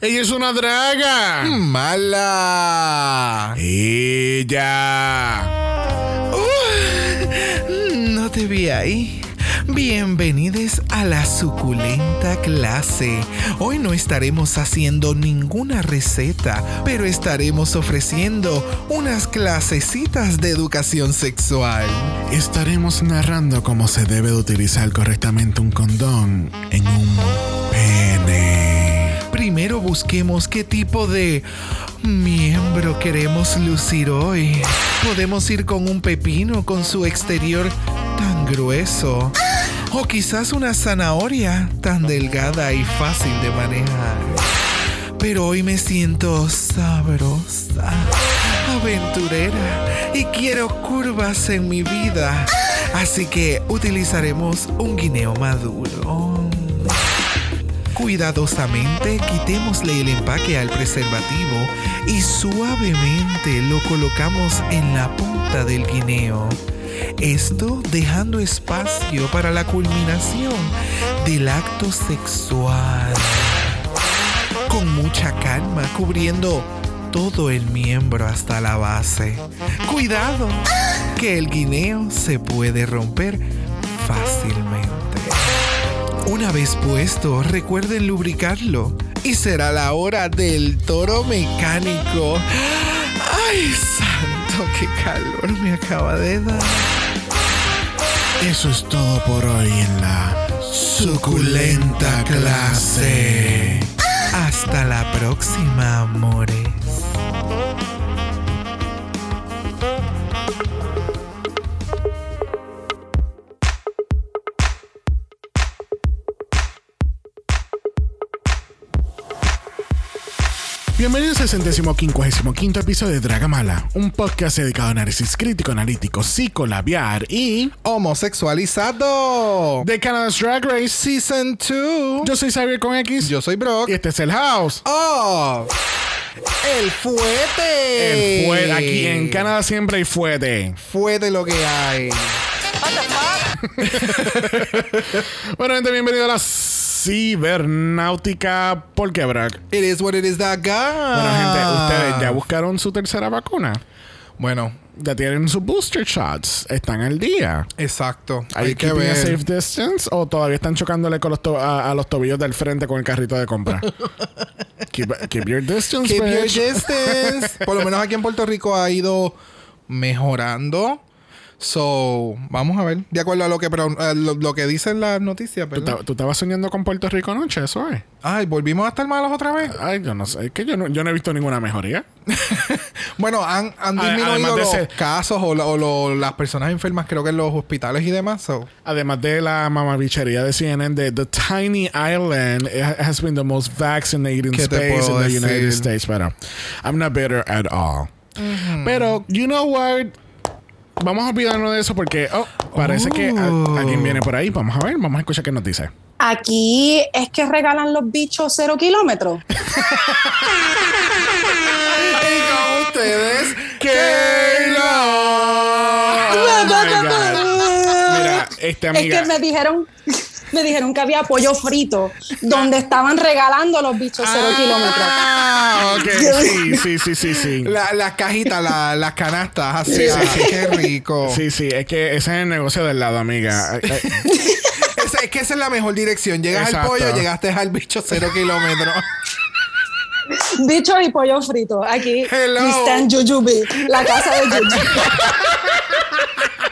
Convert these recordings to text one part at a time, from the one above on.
Ella es una draga. Mala. Ella. Uh, no te vi ahí. Bienvenidos a la suculenta clase. Hoy no estaremos haciendo ninguna receta, pero estaremos ofreciendo unas clasecitas de educación sexual. Estaremos narrando cómo se debe de utilizar correctamente un condón en un busquemos qué tipo de miembro queremos lucir hoy. Podemos ir con un pepino con su exterior tan grueso. O quizás una zanahoria tan delgada y fácil de manejar. Pero hoy me siento sabrosa, aventurera y quiero curvas en mi vida. Así que utilizaremos un guineo maduro. Cuidadosamente quitémosle el empaque al preservativo y suavemente lo colocamos en la punta del guineo. Esto dejando espacio para la culminación del acto sexual. Con mucha calma cubriendo todo el miembro hasta la base. Cuidado, que el guineo se puede romper fácilmente. Una vez puesto, recuerden lubricarlo. Y será la hora del toro mecánico. ¡Ay, santo, qué calor me acaba de dar! Eso es todo por hoy en la suculenta clase. Hasta la próxima, amores. Bienvenidos al centésimo quincuagésimo quinto episodio de Dragamala, un podcast dedicado a análisis crítico, analítico, psicolabiar y Homosexualizado. de Canada's Drag Race. Season 2. Yo soy Xavier con X Yo soy Brock. y este es el House. ¡Oh! ¡El fuete! El fuete. Aquí en Canadá siempre hay fuete. Fuete lo que hay. Bueno, gente, bienvenido a la cibernáutica. ¿Por qué, Brock? It is what it is that guy. Bueno, gente, ¿ustedes ya buscaron su tercera vacuna? Bueno, ¿Ya tienen sus booster shots? ¿Están al día? exacto. ¿Hay que a safe ver. distance o todavía están chocándole con los a, a los tobillos del frente con el carrito de compra? keep, keep your distance, Keep your distance. Por lo menos aquí en Puerto Rico ha ido mejorando. So, vamos a ver. De acuerdo a lo que, a lo, lo que dicen las noticias, ¿Tú, ¿verdad? ta- tú estabas soñando con Puerto Rico anoche? Eso es. Ay, volvimos a estar malos otra vez. Ay, yo no sé. Es que yo no, yo no he visto ninguna mejoría. Bueno, han, han disminuido los casos o, o lo- las personas enfermas, creo que en los hospitales y demás. So. Además de la mamabichería de CNN de The Tiny Island has been the most vaccinating ¿Qué te space in the decir? United States. Pero I'm not bitter at all. Pero, you know what? Vamos a olvidarnos de eso porque oh, parece que Oh. a- alguien viene por ahí. Vamos a ver, vamos a escuchar qué nos dice. Aquí es que regalan los bichos cero kilómetros. Y con ustedes, Oh my God. Mira, este Es amiga. que me dijeron, me dijeron que había pollo frito donde estaban regalando los bichos cero kilómetros. Ah, ok. Sí, sí, sí, sí, sí. La- las cajitas, la- las canastas, así. Sí, sí, ah, sí. Qué rico. Sí, sí, es que ese es el negocio del lado, amiga. Ay, Esa- es que esa es la mejor dirección. Llegas Exacto. al pollo, llegaste al bicho cero kilómetros. Bichos y pollo frito. Aquí Hello. we stand Jujubee, la casa de Juju.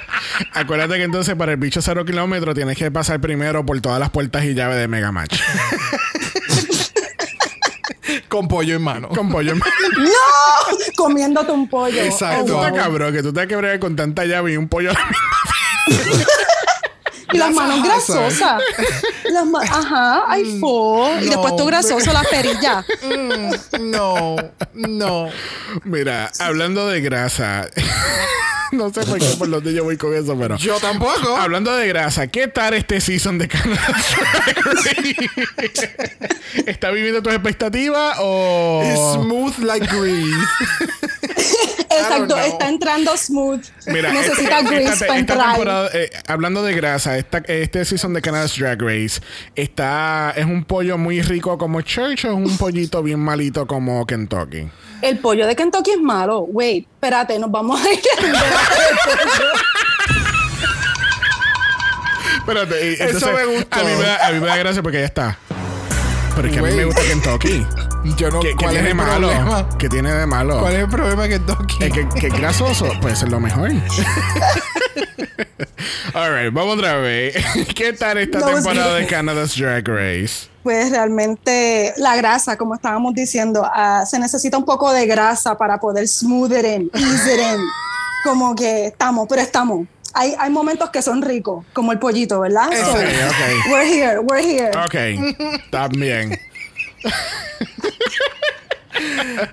Acuérdate que entonces para el bicho cero kilómetro tienes que pasar primero por todas las puertas y llaves de Mega Match. con pollo en mano. Con pollo en ¡No! Comiéndote un pollo. Exacto. Oh, wow. cabrón, que tú te que bregar con tanta llave y un pollo. Y las manos grasosas. Las ma- Ajá, ay, fo. Y después tú grasoso las perillas. Mm, no, no. Mira, hablando de grasa. no sé por qué por dónde yo voy con eso, pero. Yo tampoco. Hablando de grasa, ¿qué tal este season de Canadá? ¿Está viviendo tus expectativas o.? Smooth like grease. Exacto, está entrando smooth. Mira, Necesita esta- grease esta- para esta entrar. temporada, eh, hablando de grasa, esta, este season de Canada's Drag Race está es un pollo muy rico como Church o es un pollito bien malito como Kentucky. El pollo de Kentucky es malo. Wait, espérate, nos vamos a ir. Espérate, Eso me gustó. A mí me, da, a mí me da gracia porque ya está. Pero es que a mí me gusta Kentucky. Yo no ¿Qué, qué ¿cuál es tiene de el malo? problema? ¿Qué tiene de malo? ¿Cuál es el problema que Doki? Es que, que es grasoso, puede ser lo mejor. Alright, vamos otra vez. ¿Qué tal esta temporada de. Canada's Drag Race? Pues realmente la grasa, como estábamos diciendo, ah, se necesita un poco de grasa para poder smooth it in, ease it in. Como que estamos, pero estamos. Hay, hay momentos que son ricos, como el pollito, ¿verdad? Eso. So, Ok, ok. We're here, we're here. Ok, también.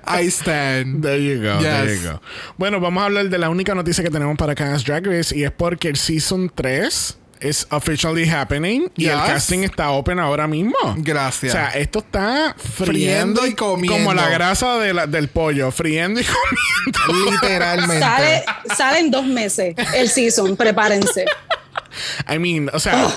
I stand. There you go, there you go. Bueno, vamos a hablar de la única noticia que tenemos para Canada's Drag Race y es porque el Season 3 es officially happening y el casting está open ahora mismo. Gracias. O sea, esto está friendo, Friendo y comiendo. Como la grasa de la- del pollo, friendo y comiendo. Literalmente. Sale, sale en dos meses el season, prepárense. I mean, o sea,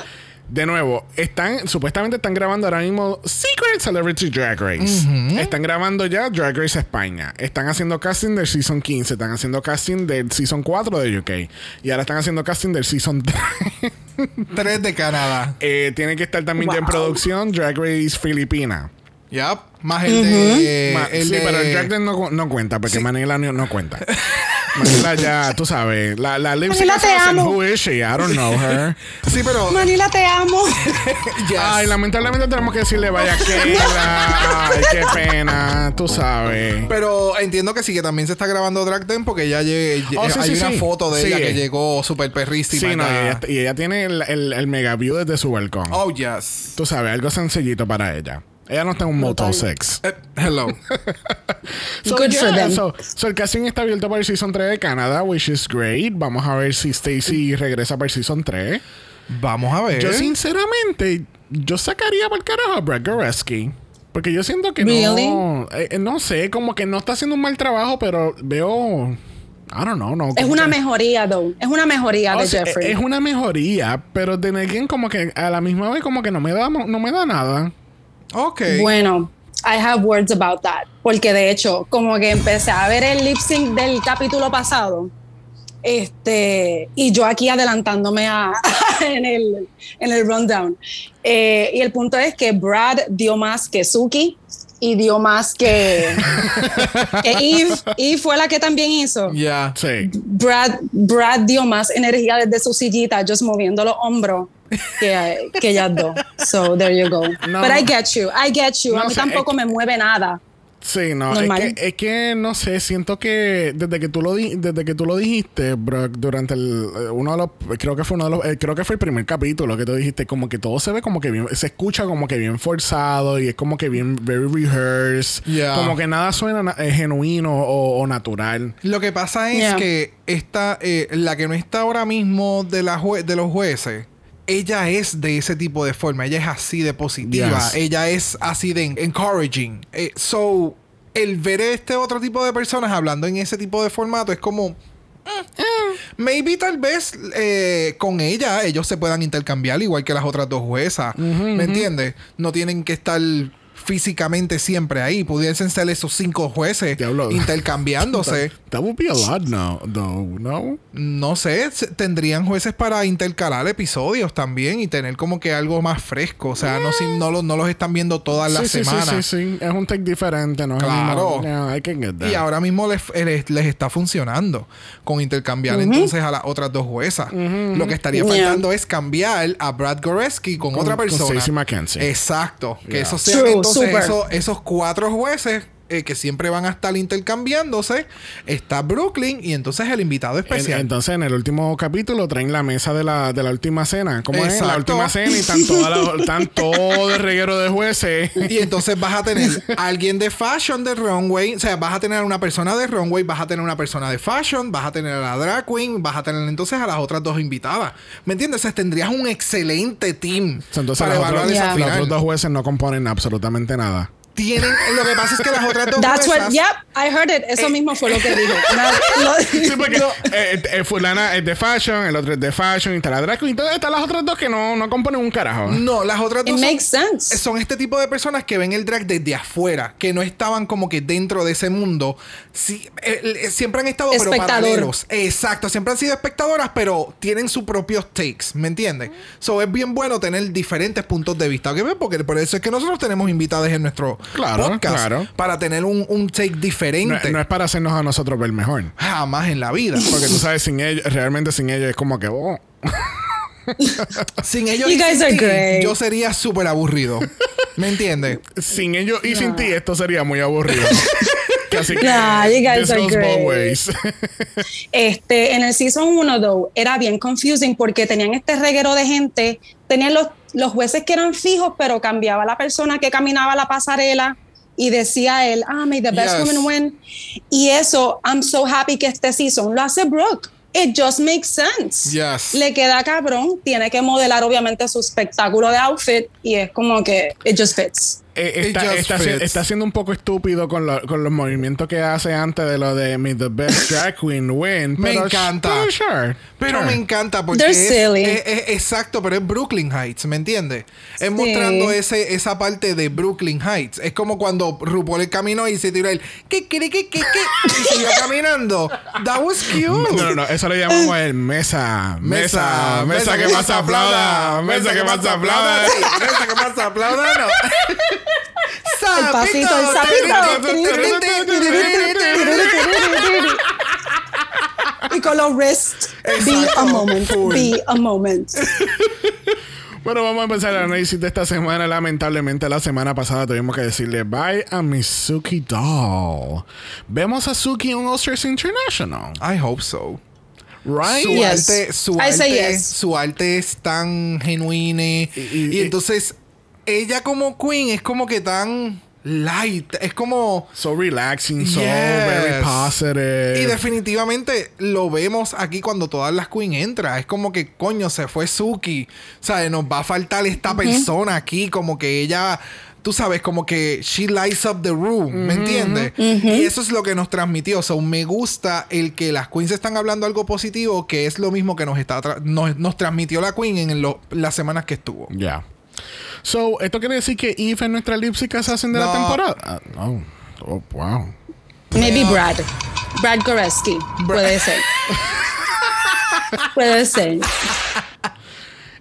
de nuevo, están, supuestamente están grabando ahora mismo Secret Celebrity Drag Race. Están grabando ya Drag Race España. Están haciendo casting del Season 15. Están haciendo casting del Season 4 de UK. Y ahora están haciendo casting del Season 3. Tres de Canadá. Eh, tiene que estar también ya en producción Drag Race Filipina. Yep. Más el de. El sí, de- pero el Drag Race no, no cuenta porque Manila no, no cuenta. Manila ya, tú sabes, la, la Manila, te assassin, amo. who is she? I don't know her. Sí, pero. Manila, te amo. Yes. Ay, lamentablemente tenemos que decirle vaya queda. Ay, qué pena, tú sabes. Pero entiendo que sí, que también se está grabando Drag Den porque ya lle- lle- Oh, sí, hay sí, una sí. foto de Sí. ella que llegó súper perrísima. Sí, no, y ella, y ella tiene el, el, el mega view desde su balcón. Oh, yes. Tú sabes, algo sencillito para ella. Ella no está en un Motel 6. Eh, hello. Good for them. So, so el casting está abierto para el Season 3 de Canadá, which is great. Vamos a ver si Stacy regresa para el Season 3. Vamos a ver. Yo, sinceramente, yo sacaría por el carajo a Brad Goreski. Porque yo siento que Really? no. eh, eh, no sé, como que no está haciendo un mal trabajo, pero veo. I don't know, no. Es una que- mejoría, though. Es una mejoría de sea, Jeffrey. Es una mejoría, pero de alguien como que a la misma vez como que no me da, no me da nada. Ok. Bueno, I have words about that. Porque de hecho, como que empecé a ver el lip sync del capítulo pasado. Este, y yo aquí adelantándome a, en, el, en el rundown. Eh, y el punto es que Brad dio más que Suki y dio más que, que Eve. Eve fue la que también hizo. Ya. Sí. Brad, Brad dio más energía desde su sillita, just moviendo los hombros que, que ellas dos. So there you go. No. But I get you, I get you. No a mí tampoco que- me mueve nada. Sí, no, es que, es que no sé, siento que desde que tú lo di- desde que tú lo dijiste, Brock, durante el eh, uno de los creo que fue uno de los eh, creo que fue el primer capítulo que tú dijiste como que todo se ve como que bien se escucha como que bien forzado y es como que bien very rehearsed, Yeah. como que nada suena na- eh, genuino o, o natural. Lo que pasa es Yeah. que esta, eh, la que no está ahora mismo de, la jue- de los jueces, ella es de ese tipo de forma. Ella es así de positiva. Yes. Ella es así de encouraging. Eh, so, el ver este otro tipo de personas hablando en ese tipo de formato es como. eh, Maybe tal vez eh, con ella ellos se puedan intercambiar igual que las otras dos juezas. ¿Me entiendes? No tienen que estar físicamente siempre ahí. Pudiesen ser esos cinco jueces Diablo. intercambiándose. That would be a lot no, though, no. No sé, tendrían jueces para intercalar episodios también y tener como que algo más fresco. O sea, no, si, no, lo- no los están viendo todas las sí, semanas. sí, sí, sí, es un take diferente, no Claro. Yeah, I can get that. Y ahora mismo les, les- les está funcionando con intercambiar entonces a las otras dos juezas. Lo que estaría Yeah. faltando es cambiar a Brad Goreski con, Con- otra con persona. Stacey McKenzie. Exacto. Que Yeah. sean True, entonces esos, esos cuatro jueces eh, que siempre van a estar intercambiándose. Está Brooklyn y entonces el invitado En- especial. entonces, en el último capítulo traen la mesa de la, de la última cena. ¿Cómo es? La última cena y están, todas las- están todo de reguero de jueces. Y entonces vas a tener alguien de fashion de runway. O sea, vas a tener una persona de runway, vas a tener una persona de fashion, vas a tener a la drag queen, vas a tener entonces a las otras dos invitadas. ¿Me entiendes? Tendrías un excelente team Entonces, para los, otros, Yeah. los otros dos jueces no componen absolutamente nada. Tienen. Lo que pasa es que las otras dos That's what, yep, I heard it. Eso mismo fue lo que dijo. Nada- lo- Sí, porque eh, eh, fulana es de fashion, el otro es de fashion, y está la drag queen, entonces están las otras dos que no, no componen un carajo. No, las otras It dos son, makes sense. son este tipo de personas que ven el drag desde afuera, que no estaban como que dentro de ese mundo. Sí, eh, eh, siempre han estado pero paralelos. Exacto, siempre han sido espectadoras, pero tienen sus propios takes, ¿me entiendes? So es bien bueno tener diferentes puntos de vista. ¿ok? Porque por eso es que nosotros tenemos invitados en nuestro Claro, podcast claro. para tener un, un take diferente. no es para hacernos a nosotros ver mejor. Jamás en la vida. Porque tú sabes, sin ellos, realmente sin ellos es como que, oh, Sin ellos You y guys sin are ti, great. yo sería súper aburrido. ¿Me entiendes? sin ellos y sin ti esto sería muy aburrido. Así que, Nah, you guys this are great. ways. Este, en el season 1, though, era bien confusing porque tenían este reguero de gente, tenían los, los jueces que eran fijos, pero cambiaba la persona que caminaba la pasarela y decía él, ah, may the best Yes. woman win. Y eso, I'm so happy que este season lo hace Brooke. It just makes sense. Yes. Le queda cabrón, tiene que modelar obviamente su espectáculo de outfit y es como que it just fits. Eh, está, está, está siendo un poco estúpido con, lo- con los movimientos que hace antes de lo de Me the Best Drag Queen Win. Me pero- encanta. pero sure, Pero sure. me encanta porque es, silly. es- es- exacto, pero es Brooklyn Heights, ¿me entiendes? Es Sí. mostrando ese, esa parte de Brooklyn Heights. Es como cuando RuPaul el caminó y se tiró el ¿qué, qué, qué, qué, qué? y siguió caminando. That was cute. No, no, no, eso le llamamos el mesa. Mesa, mesa, que más aplauda. Mesa que más aplauda. Mesa que más aplauda, no. El pasito, el sapito. y con los wrists. Be a moment. Be a moment. Bueno, vamos a empezar el análisis de esta semana. Lamentablemente, la semana pasada tuvimos que decirle bye a Mizuki Doll. Vemos a Suki en All Stars International. I hope so. Right? Su Yes. arte, su arte, yes. su arte es tan genuino y, y- entonces ella como queen es como que tan light, es como So relaxing, so Yes. very positive. y definitivamente lo vemos aquí cuando todas las queen entran, es como que coño se fue Suki, sabes, nos va a faltar esta persona aquí como que ella Tú sabes, como que she lights up the room, ¿me entiendes? Y eso es lo que nos transmitió. So, me gusta el que las queens están hablando algo positivo, que es lo mismo que nos, está tra- nos, nos transmitió la queen en lo- las semanas que estuvo. Ya. So, ¿esto quiere decir que Eve es nuestra lipsy que se hacen de la No. temporada? Ah, no. Oh, wow. Maybe Brad. Brad Goreski. Puede ser. Puede ser.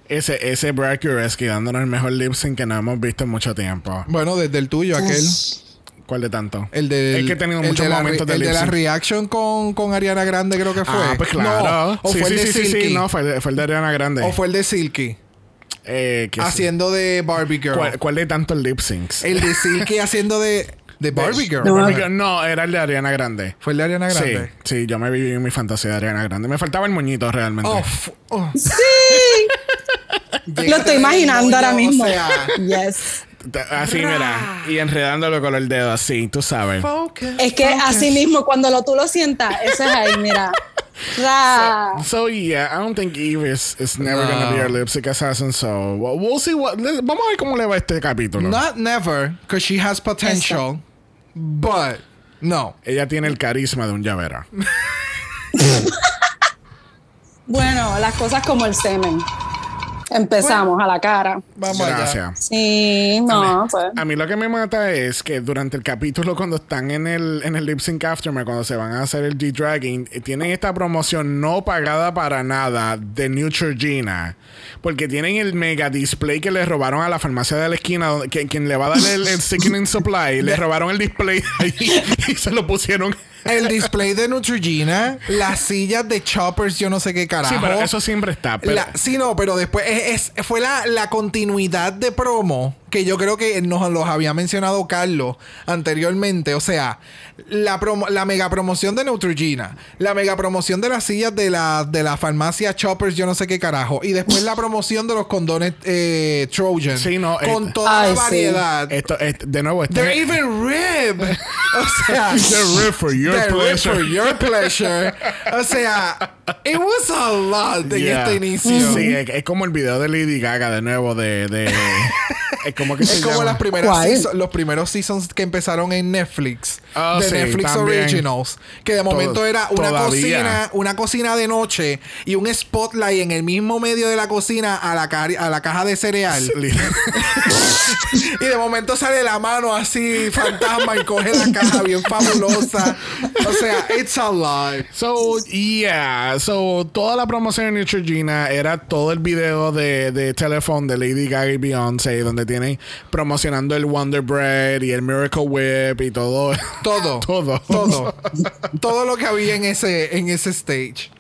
Ese, ese Brad Kureski dándonos el mejor lip sync que no hemos visto en mucho tiempo. Bueno, desde el tuyo, aquel. ¿Cuál de tanto? El de. Es que he tenido muchos momentos de El de la reaction con, con Ariana Grande, creo que fue. Ah, pues claro. No, o sí, fue sí, el de sí, Silky. sí, no, fue, el de- fue el de Ariana Grande. O fue el de Silky. Eh, que sí. Haciendo de Barbie Girl. ¿Cuál, cuál de tantos lip syncs? El de Silky haciendo de. De Barbie Girl. No. Barbie Girl, no, era el de Ariana Grande. Fue el de Ariana Grande. Sí, sí, yo me viví en mi fantasía de Ariana Grande. Me faltaba el moñito realmente. Oh, oh. Sí. Lo estoy imaginando moño, ahora mismo. O sea, Yes. Así, mira. Y enredándolo con el dedo así, tú sabes. focus, Es que focus. así mismo, cuando lo, tú lo sientas, ese es ahí, mira. Ra. So yeah, I don't think Eve is, is never No. gonna be our lipstick assassin. So well, we'll see what. Vamos a ver cómo le va este capítulo. Not never, because she has potential. But, no. Ella tiene el carisma de un llavero. Bueno, las cosas como el semen. Empezamos a la cara. Vamos allá. Gracias. Sí, no, pues. A mí lo que me mata es que durante el capítulo, cuando están en el, en el lip sync aftermath, cuando se van a hacer el G-Dragging, eh, tienen esta promoción no pagada para nada de Neutrogena. Porque tienen el mega display que le robaron a la farmacia de la esquina, donde, que, quien le va a dar el, el Sickening Supply, le robaron el display ahí y se lo pusieron. El display de Neutrogena, las sillas de choppers, yo no sé qué carajo. Sí, pero eso siempre está. pero- La- sí, no, pero después es, es- fue la, la continuidad de promo que yo creo que nos los había mencionado Carlos anteriormente. O sea, la, promo- la mega promoción de Neutrogena, la mega promoción de las sillas de la, de la farmacia Choppers, yo no sé qué carajo. Y después la promoción de los condones eh, Trojan. Sí, no, Con eh, toda Ay, la sí. variedad. esto, es- de nuevo, este They're even rib. O sea, They're rib for your Rib pleasure. for your pleasure. O sea, it was a lot en Yeah. este inicio. Sí, es, es como el video de Lady Gaga de nuevo de, de Es como que se Es como llama? las primeras season- los primeros seasons que empezaron en Netflix. Ah, de sí, Netflix también. Originals. Que de momento Todo- era una todavía. cocina, una cocina de noche y un spotlight en el mismo medio de la cocina a la, a la caja de cereal. y de momento sale la mano así, fantasma, y coge la caja bien fabulosa. O sea, it's a lot. So, yeah. So, toda la promoción en Neutrogena era todo el video de, de Telephone de Lady Gaga y Beyoncé, donde tienen promocionando el Wonder Bread y el Miracle Whip y todo. Todo. Todo. Todo. Todo lo que había en ese, en ese stage.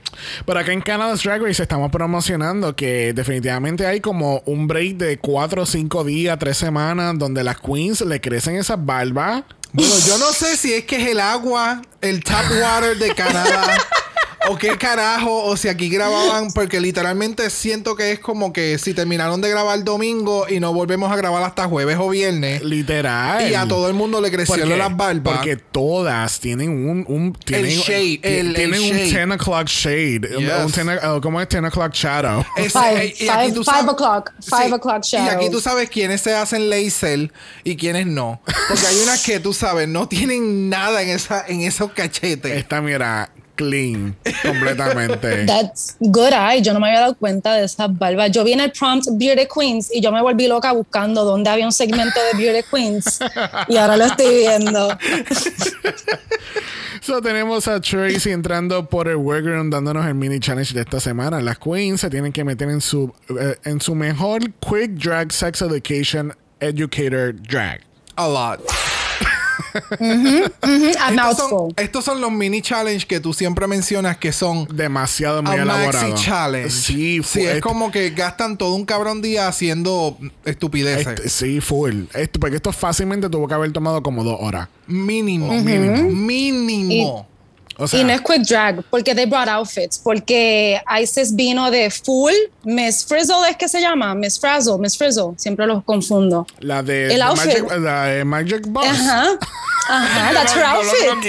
Pero acá en Canada's Drag Race estamos promocionando que definitivamente hay como un break de 4 o 5 días, 3 semanas, donde las queens le crecen esas barbas. Bueno, yo no sé si es que es el agua, el tap water de Canadá. O qué carajo, o si aquí grababan, porque literalmente siento que es como que si terminaron de grabar domingo y no volvemos a grabar hasta jueves o viernes, Literal. y a todo el mundo le crecieron Porque- las barbas. Porque todas tienen un... un tienen, shade, el- el tienen un shade. 10 o'clock shade. Un- Yes. Un 10 o- ¿Cómo es 10 o'clock shadow? Five- eh, y aquí five- tú five sabes- o'clock, five Sí, o'clock Y aquí shadow. tú sabes quiénes se hacen laser y quiénes no. Porque hay unas que tú sabes, no tienen nada en, esa, en esos cachetes. Esta, mira, clean. Completamente. That's good eye. Yo no me había dado cuenta de esas barbas. Yo vi en el prompt Beauty Queens y yo me volví loca buscando dónde había un segmento de Beauty Queens. Y ahora lo estoy viendo. So, tenemos a Tracy entrando por el workroom dándonos el mini challenge de esta semana. Las queens se tienen que meter en su, eh, en su mejor quick drag sex education educator drag. A lot. A Estos son, mouthful. estos son los mini challenge que tú siempre mencionas que son Demasiado muy a elaborado. maxi challenge. Sí, sí, es este- como que gastan todo un cabrón día haciendo estupideces. este- sí, full. Esto, porque esto fácilmente tuvo que haber tomado como dos horas. Mínimo, mínimo, mínimo. O sea, y no es quick drag, porque they brought outfits. Porque Isis vino de full. Miss Frizzle es que se llama. Miss Frazzle, Miss Frizzle. Siempre los confundo. la de, el outfit. Magic, la de Magic Box. Ajá. Ajá, that's her outfit.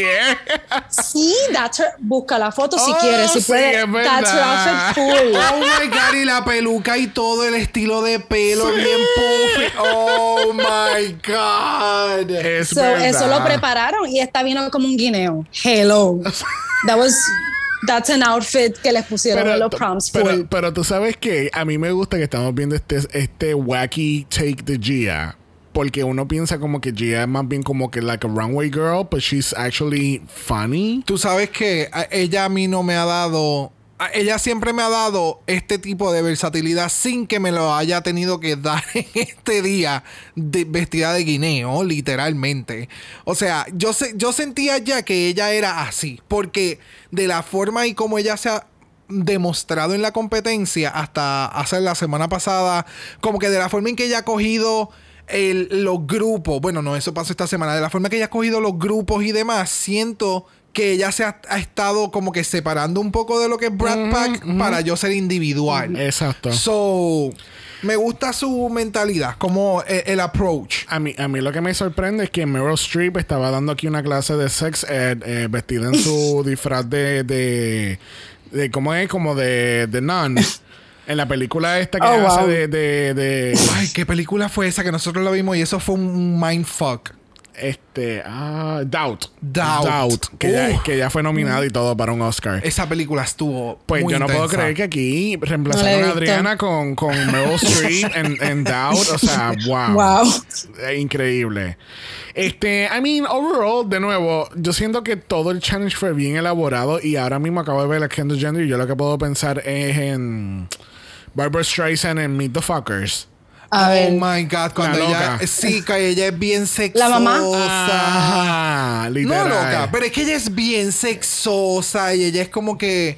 Sí, that's her. Busca la foto si Oh, quieres. Si sí, puedes. es That's her outfit full. Oh my god, y la peluca y todo el estilo de pelo bien puffy. Oh my god. Es So, eso lo prepararon y esta vino como un guineo. Hello. That was. That's an outfit que les pusieron en los prompts full. pero, pero tú sabes que a mí me gusta que estamos viendo este, este wacky take de Gia. Porque uno piensa como que Gia es más bien como que like a runway girl, but she's actually funny. Tú sabes que ella a mí no me ha dado. Ella siempre me ha dado este tipo de versatilidad sin que me lo haya tenido que dar en este día vestida de guineo, literalmente. O sea, yo, sé, yo sentía ya que ella era así, porque de la forma y como ella se ha demostrado en la competencia hasta hace la semana pasada, como que de la forma en que ella ha cogido el- los grupos, bueno, no, eso pasó esta semana, de la forma que ella ha cogido los grupos y demás, siento que ella se ha, ha estado como que separando un poco de lo que es Brad Pack para yo ser individual. Exacto. So, me gusta su mentalidad, como el, el approach. A mí, a mí lo que me sorprende es que Meryl Streep estaba dando aquí una clase de sex ed eh, vestida en su disfraz de, de, de ¿cómo es? Como de, de nun. En la película esta que Oh, hace wow. de, de, de, Ay, ¿qué película fue esa que nosotros la vimos y eso fue un mindfuck? Este ah, Doubt. Doubt. que, ya, que ya fue nominada y todo para un Oscar. Esa película estuvo Pues muy yo no puedo creer que aquí reemplazaron a. Adriana con, con Meryl Streep en, en Doubt. O sea, wow. Wow. Increíble. Este, I mean, overall, de nuevo, yo siento que todo el challenge fue bien elaborado y ahora mismo acabo de ver a Kendall Jenner y yo lo que puedo pensar es en Barbara Streisand en Meet the Fuckers. A oh ver. my god, cuando La ella sí, que ella es bien sexosa. La mamá. Ajá, No literal. loca, pero es que ella es bien sexosa y ella es como que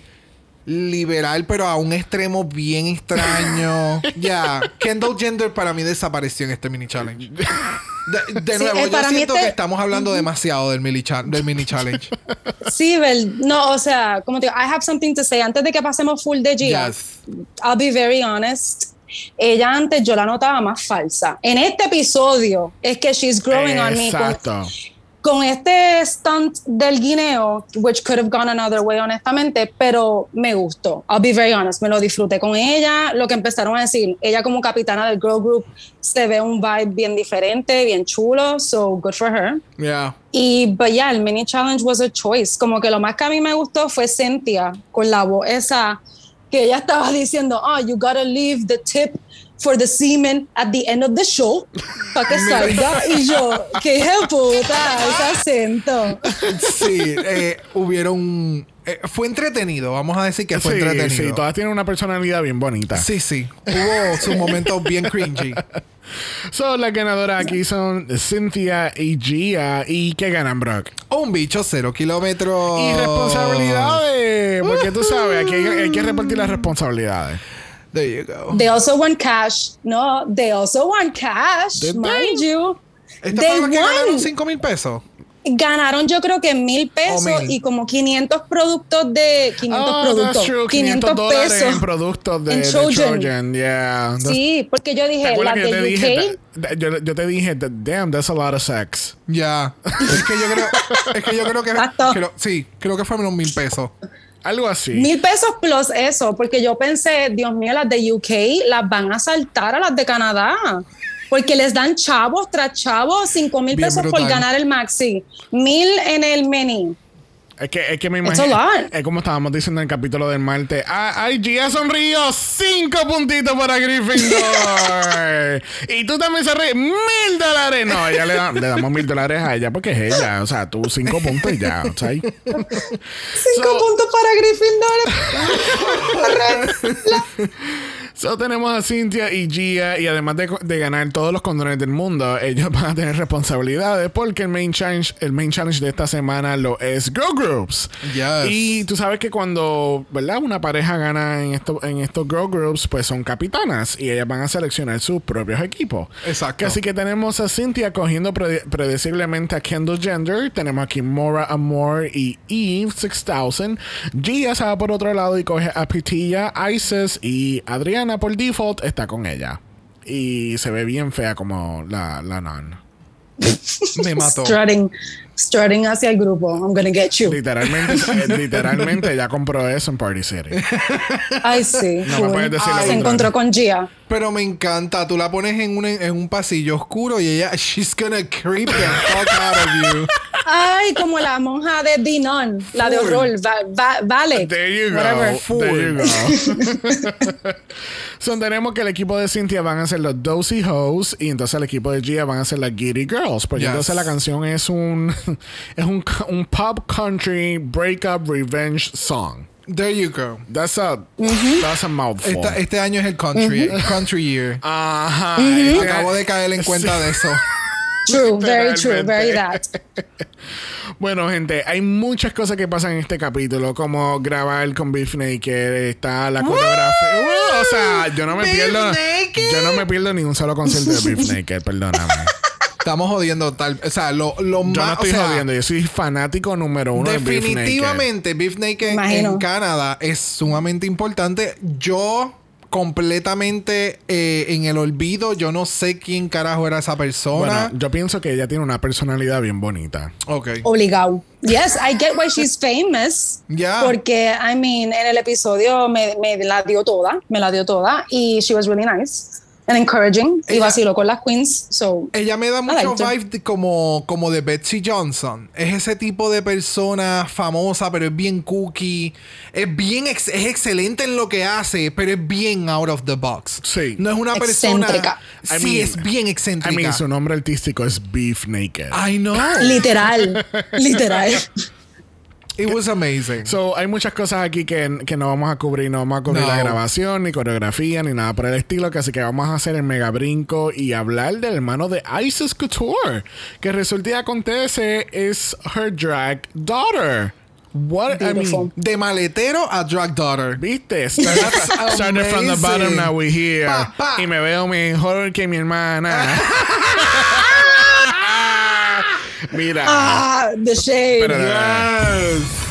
liberal, pero a un extremo bien extraño. Ya, Kendall Gender para mí desapareció en este mini challenge. De, de Sí, nuevo, eh, yo siento este- que estamos hablando demasiado del mini, del mini challenge. Sí, Bel, no, o sea, como te digo, I have something to say. Antes de que pasemos full de Gia, Yes. I'll be very honest. Ella antes yo la notaba más falsa. En este episodio es que she's growing on me. con- Exacto. con este stunt del guineo, which could have gone another way, honestamente, pero me gustó. I'll be very honest, me lo disfruté con ella. Lo que empezaron a decir, ella como capitana del girl group se ve un vibe bien diferente, bien chulo, so good for her. Yeah. Y, but yeah, el mini challenge was a choice. Como que lo más que a mí me gustó fue Cynthia con la voz esa que ella estaba diciendo, oh, you gotta leave the tip for the semen at the end of the show para que salga. y yo, qué puta, ese acento. Sí, eh, hubieron. Eh, fue entretenido, vamos a decir que fue sí, entretenido. sí, todas tienen una personalidad bien bonita. Sí, sí. Hubo sus momentos bien cringy. So, las ganadoras aquí son Cynthia y Gia. ¿Y qué ganan, Brock? Un bicho cero kilómetros. Y responsabilidades. Porque tú sabes, aquí hay, hay que repartir las responsabilidades. There you go. They also want cash. No, they also want cash, Did mind you. ¿Estas They que ganaron won. 5 mil pesos? Ganaron yo creo que mil pesos Oh, mil. y como 500 productos de 500 Oh, productos, that's true. 500 dólares pesos. en productos de, en de Trojan. Trojan. Yeah. Sí, porque yo ¿Te dije, que te de dije? UK, that- Yo, yo te dije, damn, that's a lot of sex. Ya. es que yo creo, es que yo creo que, Exacto. creo- sí, creo que fueron mil pesos. Algo así. mil pesos plus eso, porque yo pensé, Dios mío, las de UK las van a saltar a las de Canadá. Porque les dan chavos tras chavos, cinco mil Bien pesos por ganar el maxi, mil en el mini. Es que, es que me imagino. Es como estábamos diciendo en el capítulo del martes. Ay, Gia sonrió. Cinco puntitos para Gryffindor. y tú también se ríes. Mil dólares. No, ella le, da- le damos mil dólares a ella porque es ella. O sea, tú cinco puntos y ya. ¿sabes? Cinco So- puntos para Gryffindor. So, tenemos a Cynthia y Gia y además de, de ganar todos los condones del mundo, ellos van a tener responsabilidades porque el main challenge, el main challenge de esta semana lo es Girl Groups. Yes. Y tú sabes que cuando, ¿verdad? Una pareja gana en, esto, en estos Girl Groups, pues son capitanas y ellas van a seleccionar sus propios equipos. Exacto. Así que tenemos a Cynthia cogiendo prede- predeciblemente a Kendall Gender. Tenemos aquí Mora Amor y Eve 6000. Gia se va por otro lado y coge a Pitilla, Isis y Adriana por default está con ella. Y se ve bien fea como la, la non. Me mató. Strutting, strutting hacia el grupo. I'm gonna get you. Literalmente, eh, literalmente ya compró eso en Party City. Ay, sí. No me puedes decir lo Se contrario. encontró con Gia. Pero me encanta. Tú la pones en un, en un pasillo oscuro y ella, she's gonna creep the fuck out of you. Ay, como la monja de Dinon, la de horror. Va- va- vale. There you go. Whatever. There you go. so, tenemos que el equipo de Cynthia van a ser los Dozy Hoes y entonces el equipo de Gia van a ser las Giddy Girls. Porque Yes. entonces la canción es un es un, un pop country breakup revenge song. There you go. That's a that's a mouthful. Esta- este año es el country, country year. Ajá. Acabo de caer en cuenta Sí. de eso. True, very true, very that. Bueno, gente, hay muchas cosas que pasan en este capítulo, como grabar con Beef Naked, está la coreografía. Uh, o sea, yo no me Beef pierdo. Naked. Yo no me pierdo ni un solo concierto de Beef Naked, perdóname. Estamos jodiendo tal. O sea, lo, lo Yo no más. estoy o sea, jodiendo, yo soy fanático número uno de Beef Naked. Definitivamente, Beef Naked en Canadá es sumamente importante. Yo completamente eh, en el olvido, yo no sé quién carajo era esa persona. Bueno, yo pienso que ella tiene una personalidad bien bonita. ok. Obligado. Yes, I get why she's famous. Ya. Porque, I mean, en el episodio me, me la dio toda, me la dio toda. Y she was really nice and encouraging. y Ella- vaciló con las queens. So, Ella me da mucho vibe como, como de Betsy Johnson. Es ese tipo de persona famosa, pero es bien cookie. Es bien ex- es excelente en lo que hace, pero es bien out of the box. Sí. No es una Excéntrica. persona. I sí, mean- es bien I excéntrica. mean, su nombre artístico es Beef Naked. I know. literal, literal. It was amazing. So, hay muchas cosas aquí que, que no vamos a cubrir. No vamos a cubrir No. la grabación, ni coreografía, ni nada por el estilo. Que así que vamos a hacer el mega brinco y hablar del hermano de Isis Couture. Que resulta y acontece es her drag daughter. What, I mean, de maletero a drag daughter. ¿Viste? Started, from the bottom, now we here. Pa, pa. Y me veo mejor que mi hermana. Mira. Ah, the shade. Pero- Yes.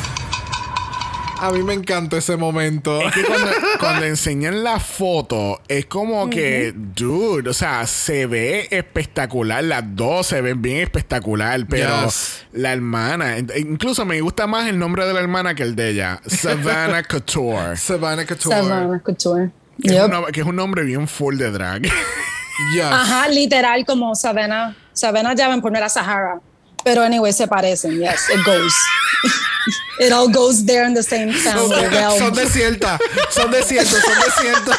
A mí me encantó ese momento. Es que cuando, cuando enseñan la foto, es como que, dude, o sea, se ve espectacular. Las dos se ven bien espectacular, pero Yes. la hermana, incluso me gusta más el nombre de la hermana que el de ella, Savannah Couture. Savannah Couture. Savannah Couture. Que, es Yep. un nom- que es un nombre bien full de drag. Yes. Ajá, literal como Savannah. Savannah Davenport no era Sahara. Pero anyway, se parecen. Yes, it goes. it all goes there in the same Son, family realm. son desiertas, son desiertos, son desiertos.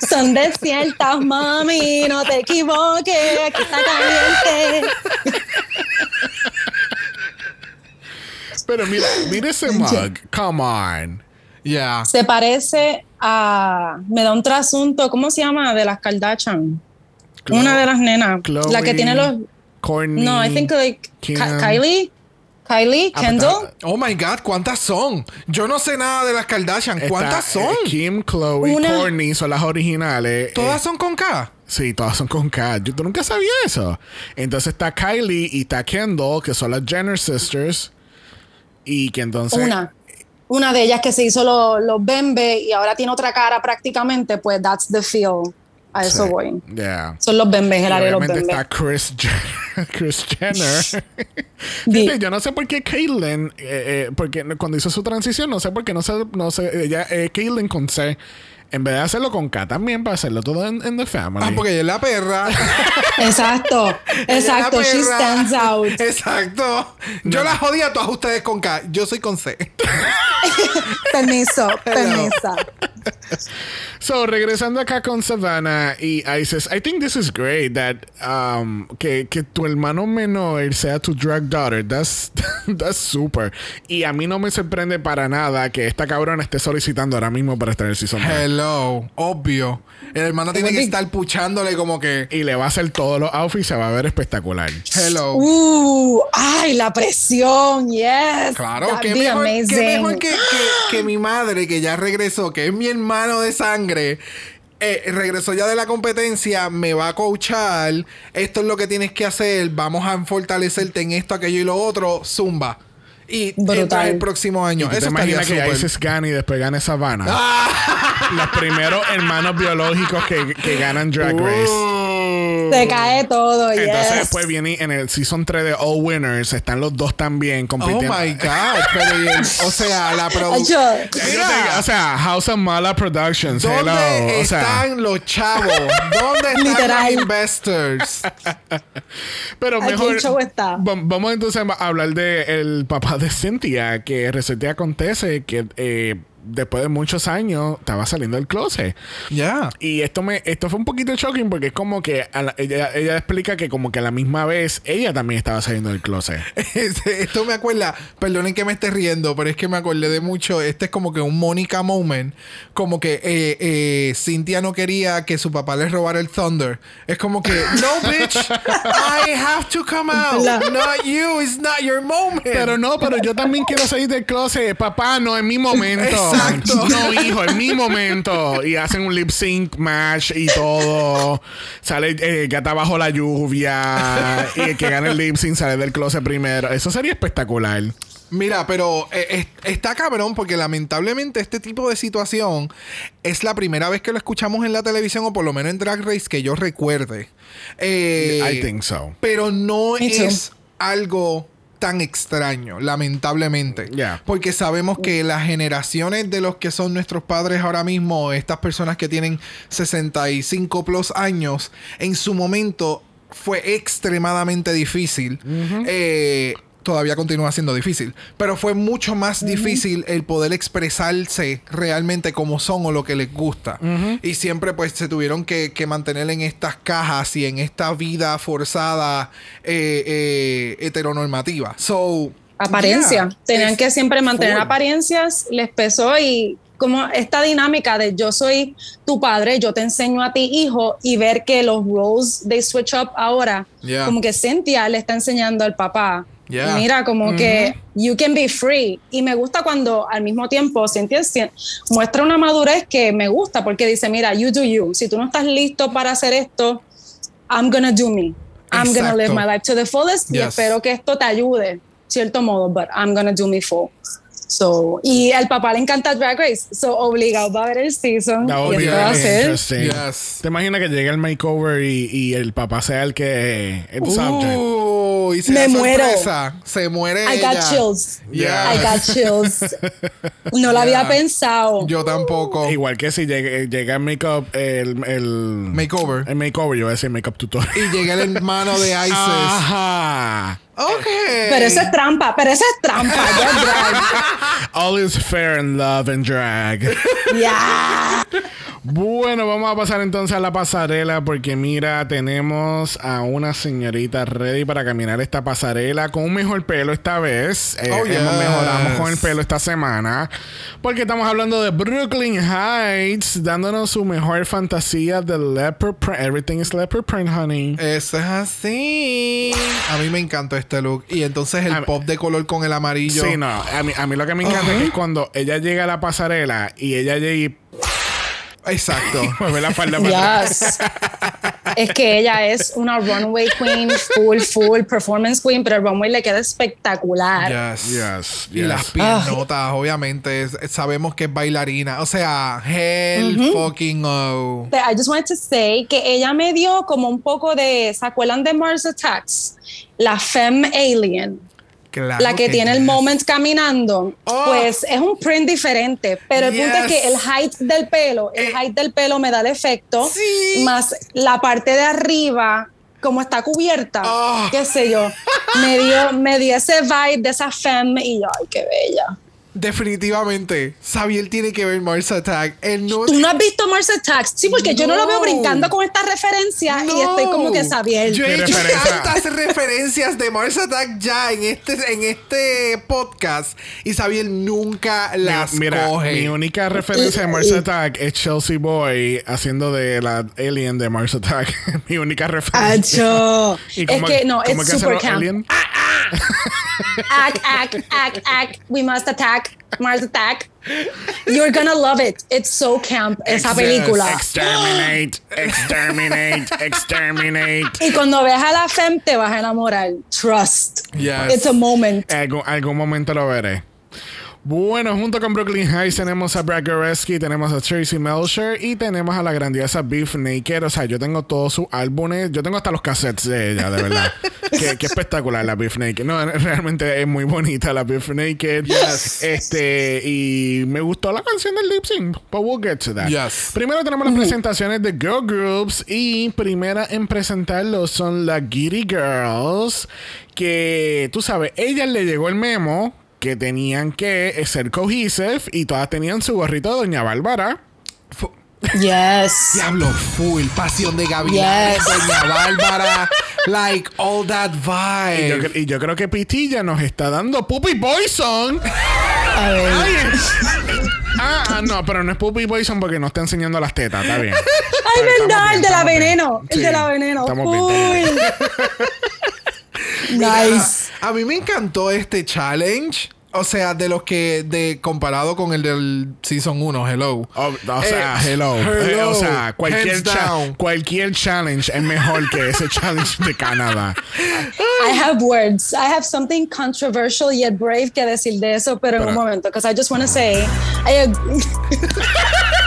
Son desiertas, mami, no te equivoques, aquí está caliente. pero mira, mira ese mug. Come on. Yeah. Se parece a. Me da un trasunto, ¿cómo se llama? De las Kardashian. Chloe- Una de las nenas. Chloe, la que tiene los. No, I think like Kim. Kylie. Kylie, Ah, Kendall. Oh my God, ¿cuántas son? Yo no sé nada de las Kardashian. Está, ¿Cuántas son? eh, Kim, Chloe, Una- Kourtney son las originales. ¿Todas Eh, son con K? Sí, todas son con K. Yo tú nunca sabía eso. Entonces está Kylie y está Kendall, que son las Jenner Sisters. Y que entonces. Una. Una de ellas que se hizo los los bembe y ahora tiene otra cara prácticamente, pues that's the feel. A eso Sí, voy. Yeah. Son los bembes, el área de los bembes. está Chris Jenner. Chris Jenner. Fíjate, yo no sé por qué Caitlyn, eh, eh, porque cuando hizo su transición, no sé por qué no sé, no sé, ella, eh, Caitlyn con C, en vez de hacerlo con K también, para hacerlo todo en, en The Family. Ah, porque ella es la perra. Exacto, exacto. She stands out. Exacto. Yo la jodía a todas ustedes con K. Yo soy con C. Permiso, permiso. So, regresando acá con Savannah y Isis, I think this is great that um, que, que tu hermano menor sea tu drag daughter. That's, that's super. Y a mí no me sorprende para nada que esta cabrona esté solicitando ahora mismo para estar en el season. Hello. Obvio. El hermano tiene que estar puchándole como que. Y le va a hacer todos los outfits, se va a ver espectacular. Hello. Uh, ay, la presión, yes. Claro, That'd qué be mejor, qué amazing. mejor que, que- que mi madre, que ya regresó, que es mi hermano de sangre, eh, regresó ya de la competencia, me va a coachar, esto es lo que tienes que hacer, vamos a fortalecerte en esto, aquello y lo otro, zumba. Y Brutal. entra el próximo año. ¿Tú te Eso estaría imaginas que súper. Isis gane y después gane Savannah? Los primeros hermanos biológicos que, que ganan Drag Race. Uh. Se cae todo, Entonces yes. después viene en el Season 3 de All Winners, están los dos también Oh compitiendo. my God. Pero, y el- o sea, la producción. O sea, House of Mala Productions, ¿Dónde hello. O sea, están los chavos? ¿Dónde están Literal. los investors? pero Aquí mejor. el show está. Va- Vamos entonces a hablar de el papá de Cynthia, que recién acontece que eh, después de muchos años estaba saliendo del closet. Ya. Y esto me esto fue un poquito shocking porque es como que a la- ella, ella explica que como que a la misma vez ella también estaba saliendo del closet. Este, Esto me acuerda, perdonen que me esté riendo, pero es que me acordé de mucho. Este es como que un Mónica moment. Como que eh, eh, Cynthia no quería que su papá le robara el Thunder. Es como que, no, bitch, I have to come out. La- Not you, it's not your moment. Pero no, pero yo también quiero salir del closet. Papá, no, en mi momento. Exacto. No, hijo, en mi momento. Y hacen un lip sync match y todo. Sale eh, gata bajo la lluvia. Y el que gana el lip sync sale del closet primero. Eso sería espectacular. Mira, pero eh, es- está cabrón porque lamentablemente este tipo de situación es la primera vez que lo escuchamos en la televisión o por lo menos en Drag Race que yo recuerde. Eh, I think so. Pero no es algo tan extraño, lamentablemente. Yeah. Porque sabemos que las generaciones de los que son nuestros padres ahora mismo, estas personas que tienen 65 plus años, en su momento fue extremadamente difícil. Eh, todavía continúa siendo difícil, pero fue mucho más difícil el poder expresarse realmente como son o lo que les gusta. Y siempre pues se tuvieron que, que mantener en estas cajas y en esta vida forzada eh, eh, heteronormativa. So, apariencia. yeah, Tenían que siempre mantener full. apariencias, les pesó y como esta dinámica de yo soy tu padre, yo te enseño a ti hijo y ver que los roles they switch up ahora, Yeah. como que Cynthia le está enseñando al papá. Yeah. Mira, como que you can be free. Y me gusta cuando al mismo tiempo muestra una madurez que me gusta porque dice, mira, you do you. Si tú no estás listo para hacer esto, I'm gonna do me. I'm gonna live Exacto. my life to the fullest y Yes. espero que esto te ayude, cierto modo, but I'm gonna do me full. So, y al papá le encanta Drag Race, so obligado va a ver el season. Would y va a interesting. Yes. ¿Te imaginas que llegue el makeover y, y el papá sea el que el subject? Uh, y se Me muero. sorpresa. Se muere I ella. got chills. Yeah. I got chills. No lo había pensado. Yo tampoco. Igual que si llega, llega el makeup, el, el Makeover. el makeover, yo voy a decir makeup tutorial. Y llega el hermano de Isis. Ajá. Ok. Pero eso es trampa, pero eso es trampa. drag. All is fair in love and drag. Ya. Bueno, vamos a pasar entonces a la pasarela porque mira, tenemos a una señorita ready para caminar esta pasarela con un mejor pelo esta vez. Eh, Oh, hemos mejoramos con el pelo esta semana porque estamos hablando de Brooklyn Heights dándonos su mejor fantasía de leopard print. Everything is leopard print, honey. Eso es así. A mí me encantó este look. Y entonces el A pop de color con el amarillo. Sí, no, a mí, a mí lo que me encanta es que cuando ella llega a la pasarela y ella llega y Exacto. mueve la falda para atrás. Yes. Es que ella es una runway queen, full, full performance queen, pero el runway le queda espectacular. Yes. Yes, Y las piernotas, obviamente, es- sabemos que es bailarina. O sea, hell fucking oh. I just wanted to say que ella me dio como un poco de, ¿se acuerdan de Mars Attacks? La Femme Alien. Claro la que, tiene el moment caminando, Oh. pues es un print diferente. Pero el punto es que el height del pelo, el Eh. height del pelo me da el efecto, Sí. más la parte de arriba, como está cubierta, Oh. qué sé yo, me dio, me dio ese vibe de esa femme y yo, ay, qué bella. Definitivamente, Xavier tiene que ver Mars Attack. Él no. ¿Tú no has visto Mars Attacks? Sí, porque yo no lo veo brincando con esta referencia y estoy como que sabiendo. Yo he ¿Qué hecho tantas referencias de Mars Attack ya en este, en este podcast y Xavier nunca las Mira, coge. mi única referencia de Mars Attack es Chelsea Boy haciendo de la alien de Mars Attack. mi única referencia. Acho. ¿Y Es que no, es super camp. alien? act, act, act, act. We must attack. Mars attack. You're gonna love it. It's so camp, esa película. Exterminate, exterminate, exterminate. Y cuando veas a la femme te vas a enamorar. Trust. Yes. It's a moment. Algún, algún momento lo veré. Bueno, junto con Brooklyn Heights tenemos a Brad Goreski, tenemos a Tracy Melcher y tenemos a la grandiosa Beef Naked. O sea, yo tengo todos sus álbumes, yo tengo hasta los cassettes de ella, de verdad. qué, qué espectacular la Beef Naked. No, realmente es muy bonita la Beef Naked. Este, y me gustó la canción del lip sync, but we'll get to that. Yes. Primero tenemos las presentaciones de Girl Groups y primera en presentarlos son las Giddy Girls, que tú sabes, ellas le llegó el memo que tenían que ser cohesive y todas tenían su gorrito de Doña Bárbara. Fu- Yes. Diablo full, pasión de Gavilán, Yes. Doña Bárbara, like all that Y yo, vibe. y yo creo que Pitilla nos está dando Puppy Poison. A ver. Ay, ah, ah, no, pero no es Puppy Poison porque no está enseñando las tetas, está bien. Ay, verdad, bien, el de la bien. veneno. El Sí, de la veneno. estamos bien, nice. A mí me encantó este challenge. O sea, de los que, de comparado con el del Season 1, Hello. Oh, o sea, Eh, hello. hello. Eh, o sea, cualquier, cha- cualquier challenge es mejor que ese challenge de Canadá. I have words. I have something controversial yet brave que decir de eso, pero en un momento, because I just want to say, I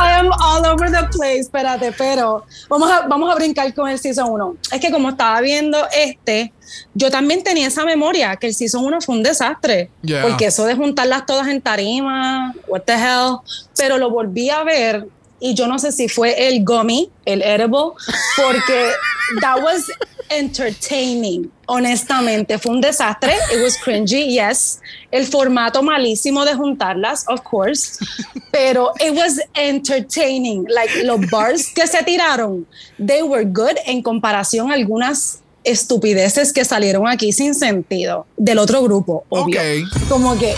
I am all over the place, espérate, pero vamos a, vamos a brincar con el Season 1. Es que como estaba viendo este, yo también tenía esa memoria, que el Season 1 fue un desastre, Yeah. porque eso de juntarlas todas en tarima, what the hell, pero lo volví a ver y yo no sé si fue el gummy, el edible, porque that was entertaining, honestamente, fue un desastre, it was cringy, yes, el formato malísimo de juntarlas, of course, pero it was entertaining, like los bars que se tiraron, they were good en comparación a algunas estupideces que salieron aquí sin sentido del otro grupo, obvio. Ok. Como que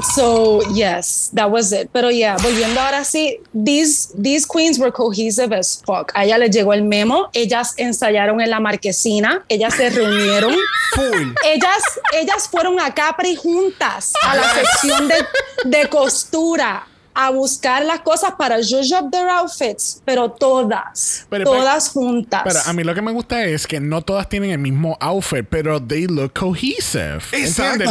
So yes, that was it. Pero yeah, volviendo ahora sí, these, these queens were cohesive as fuck. A ella les llegó el memo, ellas ensayaron en la marquesina, ellas se reunieron, Full. ellas, ellas fueron a Capri juntas a la sección de, de costura. A buscar las cosas para judge up their outfits, pero todas, todas juntas. Pero a mí lo que me gusta es que no todas tienen el mismo outfit, pero they look cohesive. Exacto.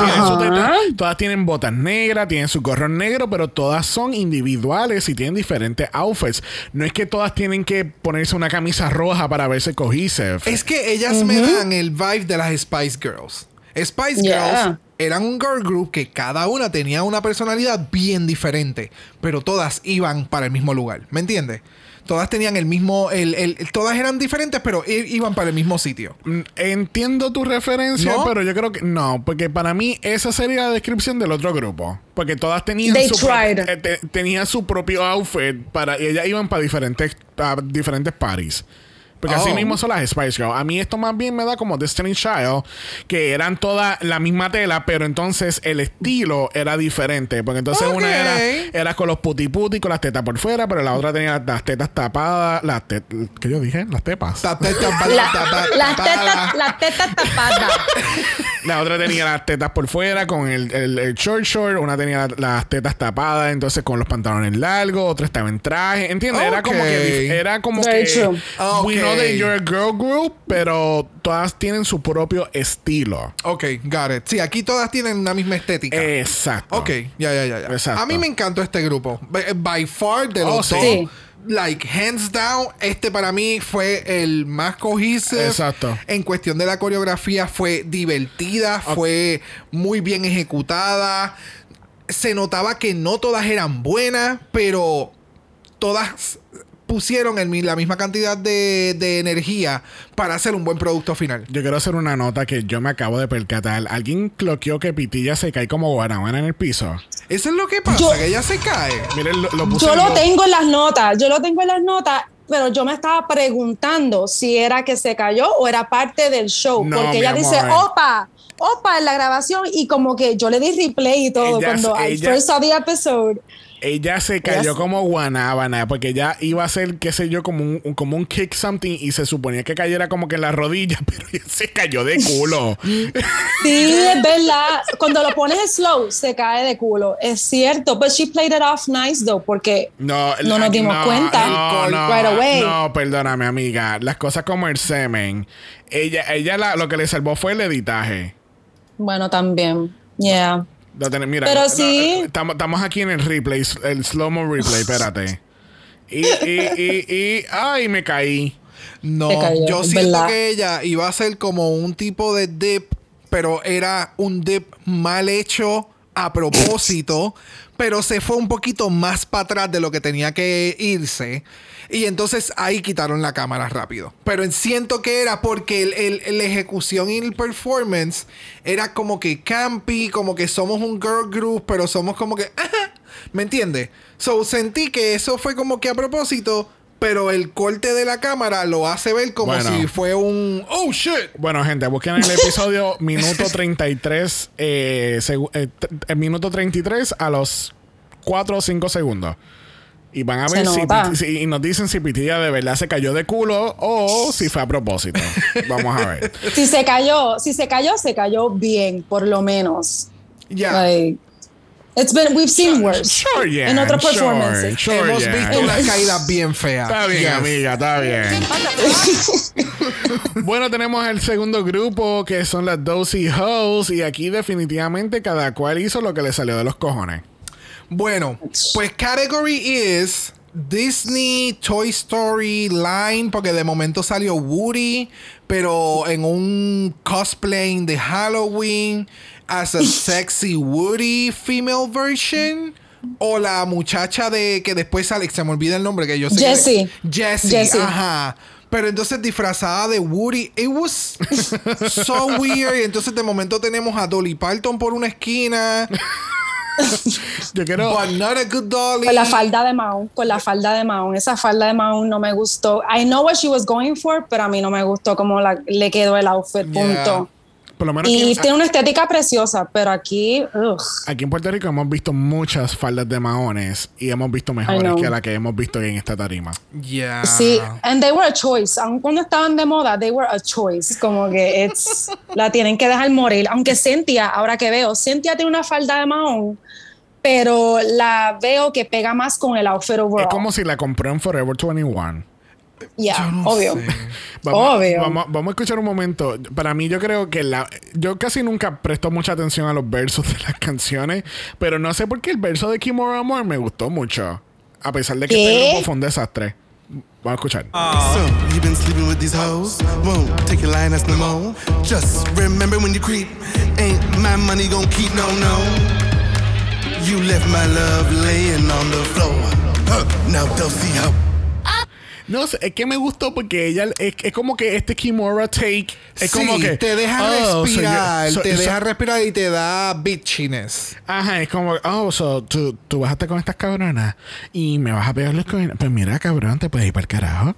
todas tienen botas negras, tienen su gorro negro, pero todas son individuales y tienen diferentes outfits. No es que todas tienen que ponerse una camisa roja para verse cohesive. Es que ellas me dan el vibe de las Spice Girls. Spice Girls eran un girl group que cada una tenía una personalidad bien diferente, pero todas iban para el mismo lugar. ¿Me entiendes? Todas tenían el mismo. El, todas eran diferentes, pero iban para el mismo sitio. Mm, entiendo tu referencia, pero yo creo que no, porque para mí esa sería la descripción del otro grupo. Porque todas tenían, su, eh, tenían su propio outfit para, y ellas iban para diferentes, para diferentes parties. Porque así oh. mismo son las Spice Girls. A mí esto más bien me da como Destiny Child, que eran todas la misma tela, pero entonces el estilo era diferente. Porque entonces una era, era con los puti puti, con las tetas por fuera, pero la otra tenía las tetas tapadas. Las tetas, ¿Qué yo dije? Las tepas. Las tetas, las tetas, las tetas tapadas. la otra tenía las tetas por fuera con el, el, short short. Una tenía las tetas tapadas, entonces con los pantalones largos. Otra estaba en traje. ¿Entiendes? Era como que. Era como que de You're a Girl Group, pero todas tienen su propio estilo. Ok, got it. Sí, aquí todas tienen una misma estética. Exacto. Ok, ya, ya, ya. ya. A mí me encantó este grupo. By far, de los oh, dos. Like, hands down, este para mí fue el más cohesive. Exacto. En cuestión de la coreografía, fue divertida, fue muy bien ejecutada. Se notaba que no todas eran buenas, pero todas pusieron el, la misma cantidad de, de, energía para hacer un buen producto final. Yo quiero hacer una nota que yo me acabo de percatar. ¿Alguien cloqueó que Pitilla se cae como guanabana en el piso? Eso es lo que pasa, que ella se cae. Miren, lo, yo lo tengo en las notas, yo lo tengo en las notas pero yo me estaba preguntando si era que se cayó o era parte del show. porque ella dice, opa, opa, en la grabación. Y como que yo le di replay y todo cuando I first saw the episode ella se cayó como guanábana porque ella iba a hacer, qué sé yo, como un, como un kick something y se suponía que cayera como que en la rodilla, pero ella se cayó de culo. sí, es verdad. Cuando lo pones slow, se cae de culo. Es cierto. But she played it off nice, though, porque no, no nos dimos cuenta no, right away. No, perdóname, amiga. Las cosas como el semen. Ella, ella lo que le salvó fue el editaje. Bueno, también. Yeah. Mira, Pero sí. Estamos aquí en el replay, el slow-mo replay, espérate. Y, y, y, y, ay, me caí. No, yo siento que ella iba a ser como un tipo de dip, pero era un dip mal hecho a propósito, pero se fue un poquito más para atrás de lo que tenía que irse. Y entonces ahí quitaron la cámara rápido. Pero siento que era porque el, la ejecución y el performance era como que campy, como que somos un girl group, pero somos como que... ¿Me entiendes? So sentí que eso fue como que a propósito pero el corte de la cámara lo hace ver como si fue un oh shit. Bueno, gente, busquen el episodio minuto 33, eh, eh, el minuto 33 a los 4 o 5 segundos. Y van a ver si, y nos dicen si Pitilla de verdad se cayó de culo o si fue a propósito. Vamos a ver. Si se cayó, si se cayó, se cayó bien, por lo menos. Ya. It's been, we've seen worse. Sure, yeah. En otras performances. Hemos visto unas caídas bien feas. Está bien, amiga, está bien. bueno, tenemos el segundo grupo que son las Dozy Hoes. Y aquí, definitivamente, cada cual hizo lo que le salió de los cojones. Bueno, pues category is Disney Toy Story line, porque de momento salió Woody, pero en un cosplay de Halloween as a sexy Woody female version. O la muchacha de que después sale, se me olvida el nombre que yo sé. Jessie. Jessie, ajá. Pero entonces disfrazada de Woody. It was so weird. Y entonces de momento tenemos a Dolly Parton por una esquina. Yo quiero. But not a good dolly. Con la falda de Maun, con la falda de Maun. Esa falda de Maun no me gustó. I know what she was going for, pero a mí no me gustó cómo le quedó el outfit. Punto y tiene una estética preciosa, pero aquí. Aquí en Puerto Rico hemos visto muchas faldas de maones y hemos visto mejores que la que hemos visto en esta tarima. Yeah. Sí, and they were a choice. Aun cuando estaban de moda, they were a choice. Como que it's, la tienen que dejar morir. Aunque Cynthia, ahora que veo, Cynthia tiene una falda de mahón pero la veo que pega más con el outfit overall. Es como si la compré en Forever 21. Ya, Yo no obvio. Vamos, Obvio. Vamos, vamos a escuchar un momento. Para mí, yo creo que la. Yo casi nunca presto mucha atención a los versos de las canciones, pero no sé por qué el verso de Kimura Amor me gustó mucho. A pesar de que ¿Qué? este grupo fue un desastre. Vamos a escuchar. So, you been sleeping with these hoes? Won't take your line, that's no more. Just remember when you creep, ain't my money gon' keep, no, no. You left my love laying on the floor. Huh, now don't see how. No sé, es que me gustó porque ella es, es como que este Kimura take es sí, como que te deja oh, respirar, so- te so- deja respirar y te da bitchiness. Ajá, es como, oh, so, tú, tú vas a estar con estas cabronas y me vas a pegarles con. Pues mira, cabrón, te puedes ir para el carajo.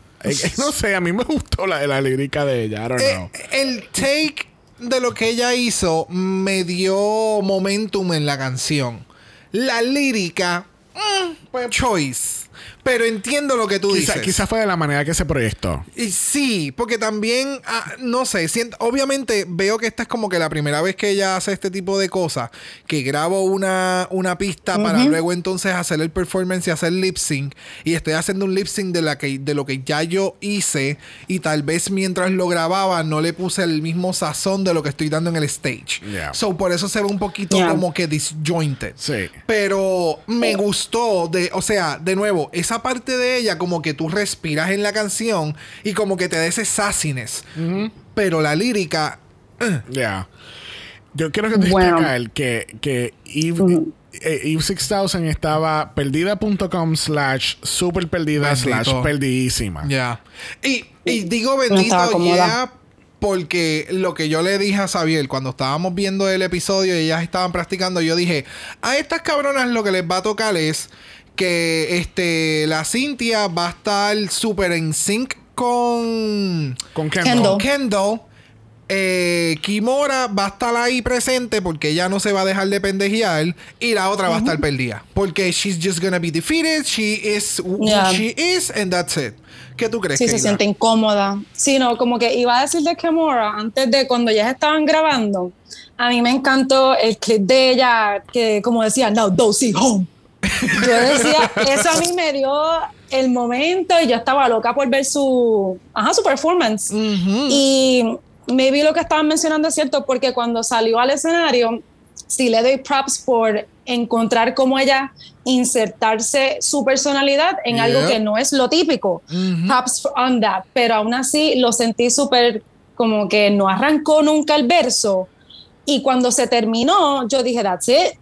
No sé, a mí me gustó la, la lírica de ella, I don't know. Eh, el take de lo que ella hizo me dio momentum en la canción. La lírica, mm, pues, choice. Pero entiendo lo que tú Quizá- dices. Quizás fue de la manera que se proyectó. Y sí, porque también, ah, no sé, siento- obviamente veo que esta es como que la primera vez que ella hace este tipo de cosas, que grabo una, una pista para luego entonces hacer el performance y hacer lip sync, y estoy haciendo un lip sync de, la que, de lo que ya yo hice, y tal vez mientras lo grababa no le puse el mismo sazón de lo que estoy dando en el stage. Yeah. So por eso se ve un poquito Yeah. como que disjointed. Sí. Pero me gustó de, o sea, de nuevo, esa parte de ella como que tú respiras en la canción y como que te ese sassiness. Pero la lírica, Ya. Yo quiero que Bueno. destacar que, que Eve, eh, Eve 6000 estaba perdida.com slash super perdida slash perdidísima. ya. Y, y digo bendito ya porque lo que yo le dije a Xavier cuando estábamos viendo el episodio y ellas estaban practicando, yo dije, a estas cabronas lo que les va a tocar es que este la Cintia va a estar súper en sync con Con Kendall. Kendall. con Kendall. Eh, Kimora va a estar ahí presente porque ella no se va a dejar de pendejear y la otra va a estar perdida porque she's just gonna be defeated she is who Yeah. she is and that's it ¿qué tú crees Sí, se siente incómoda. Sí, no, como que iba a decir de Kimura antes de cuando ya estaban grabando. A mí me encantó el clip de ella que, como decía, now don't see home. Yo decía, eso a mí me dio el momento y yo estaba loca por ver su, ajá, su performance. Y maybe lo que estaban mencionando es cierto, porque cuando salió al escenario, sí le doy props por encontrar cómo ella insertarse su personalidad en algo Yeah. que no es lo típico. Props on that. Pero aún así lo sentí súper como que no arrancó nunca el verso. Y cuando se terminó, yo dije, that's it.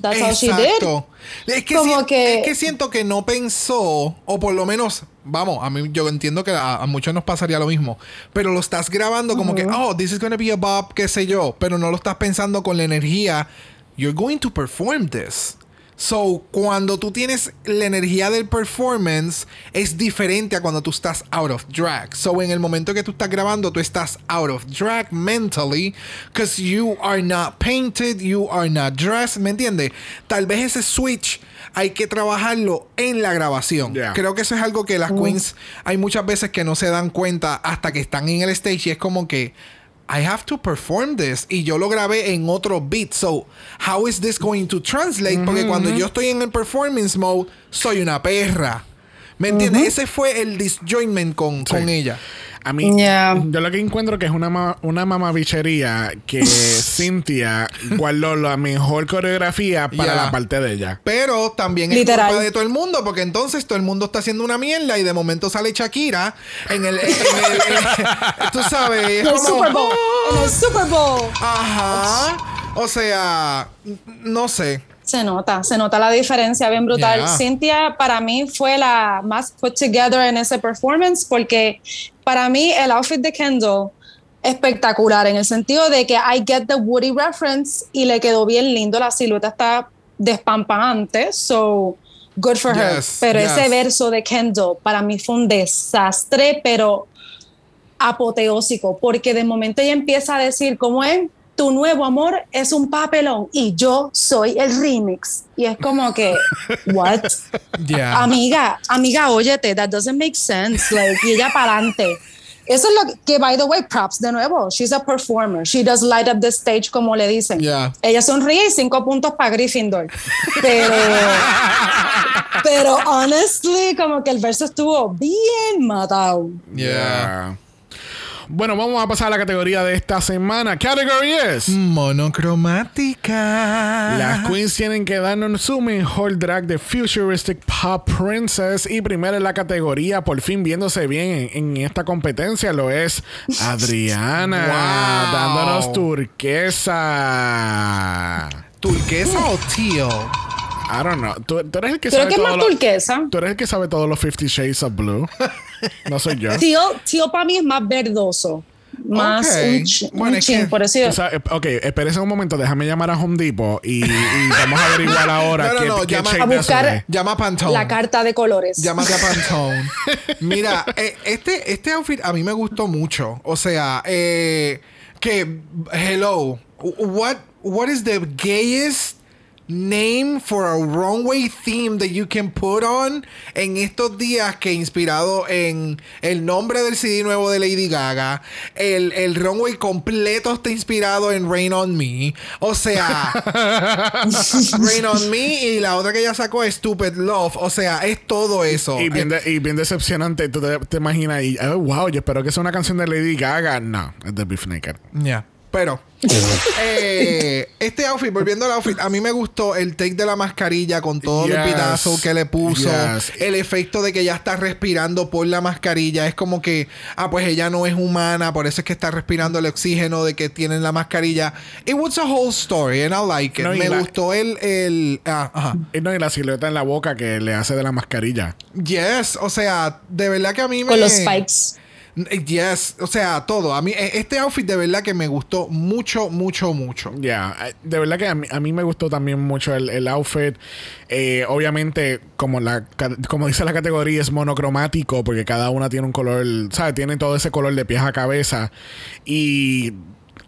That's all she did. Exacto. Es que, Como si- que- es que siento que no pensó, o por lo menos, vamos, a mí yo entiendo que a, a muchos nos pasaría lo mismo, pero lo estás grabando como que, oh, this is gonna be a bop, qué sé yo, pero no lo estás pensando con la energía, you're going to perform this. So, cuando tú tienes la energía del performance, es diferente a cuando tú estás out of drag. So, en el momento que tú estás grabando, tú estás out of drag mentally, because you are not painted, you are not dressed, ¿me entiendes? Tal vez ese switch hay que trabajarlo en la grabación. Yeah. Creo que eso es algo que las queens hay muchas veces que no se dan cuenta hasta que están en el stage y es como que I have to perform this y yo lo grabé en otro beat. So, how is this going to translate? Porque cuando yo estoy en el performance mode, soy una perra. ¿Me entiendes? Ese fue el disjointment con, con ella. A mí, Yeah. yo lo que encuentro que es una, ma- una mamabichería que Cintia guardó la mejor coreografía para Yeah. la parte de ella. Pero también es Literal. culpa de todo el mundo, porque entonces todo el mundo está haciendo una mierda y de momento sale Shakira en el. en el- en- tú sabes. es En el como- Super Bowl. En el Super Bowl. Ajá. O sea, no sé. Se nota, se nota la diferencia bien brutal. Yeah. Cintia para mí fue la más put together en ese performance porque para mí el outfit de Kendall espectacular en el sentido de que I get the Woody reference y le quedó bien lindo, la silueta está despampanante, so good for her. Pero yes. ese verso de Kendall para mí fue un desastre, pero apoteósico, porque de momento ella empieza a decir cómo es tu nuevo amor es un papelón y yo soy el remix. Y es como que, what? Ya. Amiga, amiga, óyete, that doesn't make sense. Like, y ella para adelante. Eso es lo que, by the way, props de nuevo. She's a performer. She does light up the stage, como le dicen. Yeah. Ella sonríe y cinco puntos para Gryffindor. Pero, pero honestly, como que el verso estuvo bien matado. Yeah. Bueno, vamos a pasar a la categoría de esta semana. Category es. Monocromática. Las queens tienen que darnos su mejor drag de Futuristic Pop Princess. Y primero en la categoría, por fin viéndose bien en, en esta competencia, lo es Adriana. Wow. Dándonos turquesa. ¿Turquesa o teal? I don't know. Tú, tú eres el que Creo sabe que es más lo- turquesa. Tú eres el que sabe todos los Fifty Shades of Blue. No soy yo. Tío, tío para mí es más verdoso. Más Ok. un, ch- Bueno, un es chin, que- por eso Tú sabes, ok, espérese un momento, déjame llamar a Home Depot y, y vamos a averiguar ahora No, no, qué, no, qué llama- A buscar-. Llama a Pantone. la carta de colores. Llámate a Pantone. Mira, eh, este, este outfit a mí me gustó mucho. O sea, eh, que, hello, what, what is the gayest name for a runway theme that you can put on en estos días que inspirado en el nombre del CD nuevo de Lady Gaga, el, el runway completo está inspirado en Rain on Me. O sea, Rain on Me y la otra que ella sacó es Stupid Love. O sea, es todo eso. Y bien, de- y bien decepcionante, tú te, te imaginas, y, oh, wow, yo espero que sea una canción de Lady Gaga. No, es de Beef Naked. Ya. Pero eh, este outfit, volviendo al outfit, a mí me gustó el take de la mascarilla con todo el pitazo que le puso, Yes. el efecto de que ella está respirando por la mascarilla. Es como que, ah, pues ella no es humana, por eso es que está respirando el oxígeno de que tiene en la mascarilla. It was a whole story and I like it. No, me la- gustó el, el ah, ajá. Y no, y la silueta en la boca que le hace de la mascarilla. Yes, o sea, de verdad que a mí me con los spikes. Yes, o sea, todo. A mí e- este outfit de verdad que me gustó mucho, mucho, mucho. Ya, eh, de verdad que a mí, a mí me gustó también mucho el, el outfit. Eh, obviamente, como la como dice la categoría, es monocromático porque cada una tiene un color, ¿sabes? Tiene todo ese color de pies a cabeza. Y,